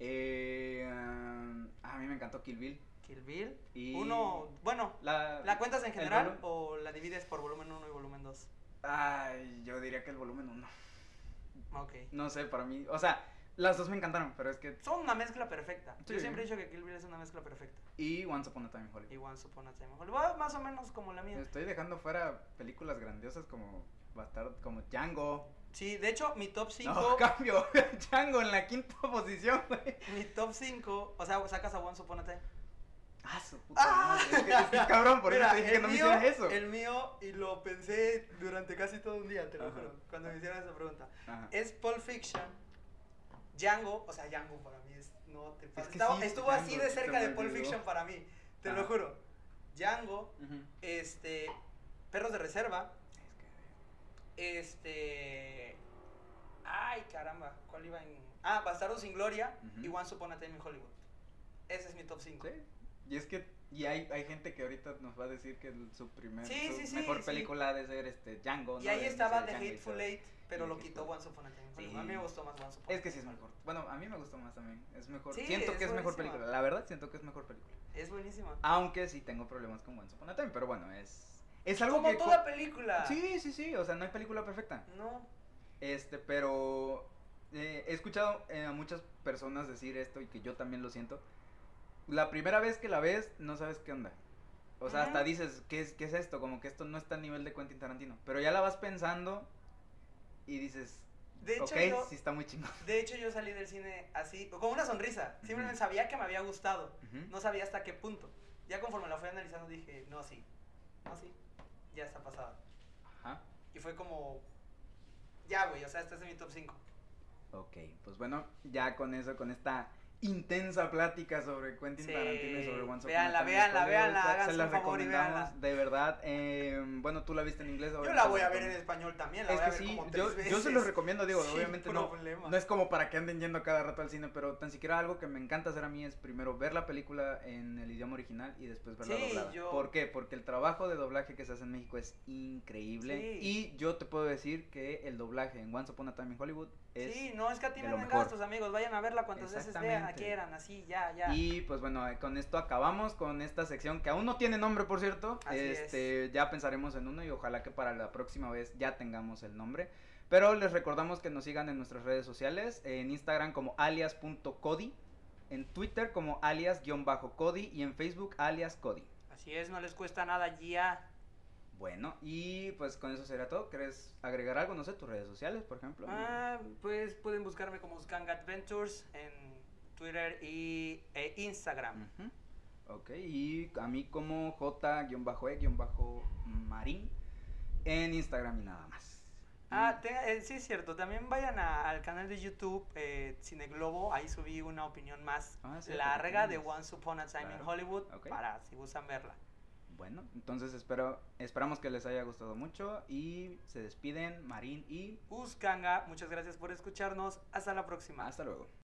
Eh, um, a mí me encantó Kill Bill. Kill Bill. Y Uno, bueno, La, ¿la cuentas en general o la divides por volumen 1 y volumen 2? Ay, yo diría que el volumen 1. Ok. No sé, para mí, o sea, las dos me encantaron, pero es que... Son una mezcla perfecta. Yo Sí. siempre he dicho que Kill Bill es una mezcla perfecta. Y Once Upon a Time in Hollywood. Y Once Upon a Time in Hollywood. Va más o menos como la mía. Estoy dejando fuera películas grandiosas como Bastard, como Django. Sí, de hecho, mi top 5. No, <laughs> cambio, <laughs> Django en la quinta <laughs> posición, güey. Mi top 5. O sea, sacas a Once Upon a Time. Ah, su puta Ah. madre. Es que, es que, cabrón, por eso Mira, te dije que no me mío- hicieras eso. El mío, y lo pensé durante casi todo un día, te lo juro, cuando me hicieron esa pregunta. Ajá. Es Pulp Fiction, Django, o sea, Django para mí es, no te que Estaba- sí, estuvo así de cerca de Pulp. Fiction para mí, te lo juro. Django, este, Perros de Reserva, Es que- este, ay caramba, ¿cuál iba en? Ah, Bastardo sin Gloria Ujú. y Once Upon a Time in Hollywood. Ese es mi top 5. Sí. Y es que y hay, hay gente que ahorita nos va a decir que el- su primer Sí, su sí, sí, mejor película ha de ser este Django. Y ¿no? ahí estaba The Hateful. Eight, pero lo quitó Once Upon a Time. Sí. A mí me gustó más Once Upon a Es que sí es mejor. Bueno, a mí me gustó más también. Es mejor. Sí, siento es que es mejor película. La verdad, siento que es mejor película. Es buenísima. Aunque sí tengo problemas con Once Upon a Time. Pero bueno, es. Es algo Como que. toda película. Sí, sí, sí. O sea, no hay película perfecta. No. Este, pero. eh, he escuchado eh, a muchas personas decir esto y que yo también lo siento. La primera vez que la ves, no sabes qué onda. O sea, hasta dices, ¿qué es, ¿qué es esto? Como que esto no está a nivel de Quentin Tarantino. Pero ya la vas pensando y dices, De hecho, ok, yo, sí está muy chingón. de hecho, yo salí del cine así, con una sonrisa. Simplemente Ujú. sabía que me había gustado. Ujú. No sabía hasta qué punto. Ya conforme la fui analizando dije, no, sí. No, sí. Ya está pasada. Ajá. Y fue como, ya, güey, o sea, este es mi top 5. Ok, pues bueno, ya con eso, con esta intensa plática sobre Quentin Sí, Tarantino y sobre Once Upon a Time véanla, Hollywood, véanla, se- las un favor y recomendamos de verdad. eh, bueno, tú la viste en inglés. Yo la voy a ver en español también, la Es voy a que ver sí, como yo, yo se los recomiendo, digo, Sin obviamente no, no es como para que anden yendo cada rato al cine, pero tan siquiera algo que me encanta hacer a mí es primero ver la película en el idioma original y después verla Sí, doblada. yo- ¿Por qué? Porque el trabajo de doblaje que se hace en México es increíble Sí. y yo te puedo decir que el doblaje en Once Upon a Time in Hollywood es Sí, no, es que a ti de me lo dan mejor. gastos, amigos. Vayan a verla cuantas veces vean, quieran, así, ya, ya. Y pues bueno, eh, con esto acabamos con esta sección que aún no tiene nombre, por cierto. Así este, ya pensaremos en uno y ojalá que para la próxima vez ya tengamos el nombre. Pero les recordamos que nos sigan en nuestras redes sociales, en Instagram como alias.cody, en Twitter como alias-cody y en Facebook alias Cody. Así es, no les cuesta nada ya. Bueno, y pues con eso será todo. ¿Quieres agregar algo? No sé, tus redes sociales, por ejemplo. Ah, pues pueden buscarme como Skang Adventures en Twitter y e Instagram. Ujú. Ok, y a mí como J-E-Marín en Instagram y nada más. Ah, te- eh, sí es cierto, también vayan a- al canal de YouTube eh, Cine Globo, ahí subí una opinión más Ah, larga de. Once Upon a Time in. Hollywood para si gustan verla. Bueno, entonces espero, esperamos que les haya gustado mucho y se despiden Marín y Uskanga, muchas gracias por escucharnos, hasta la próxima. hasta luego.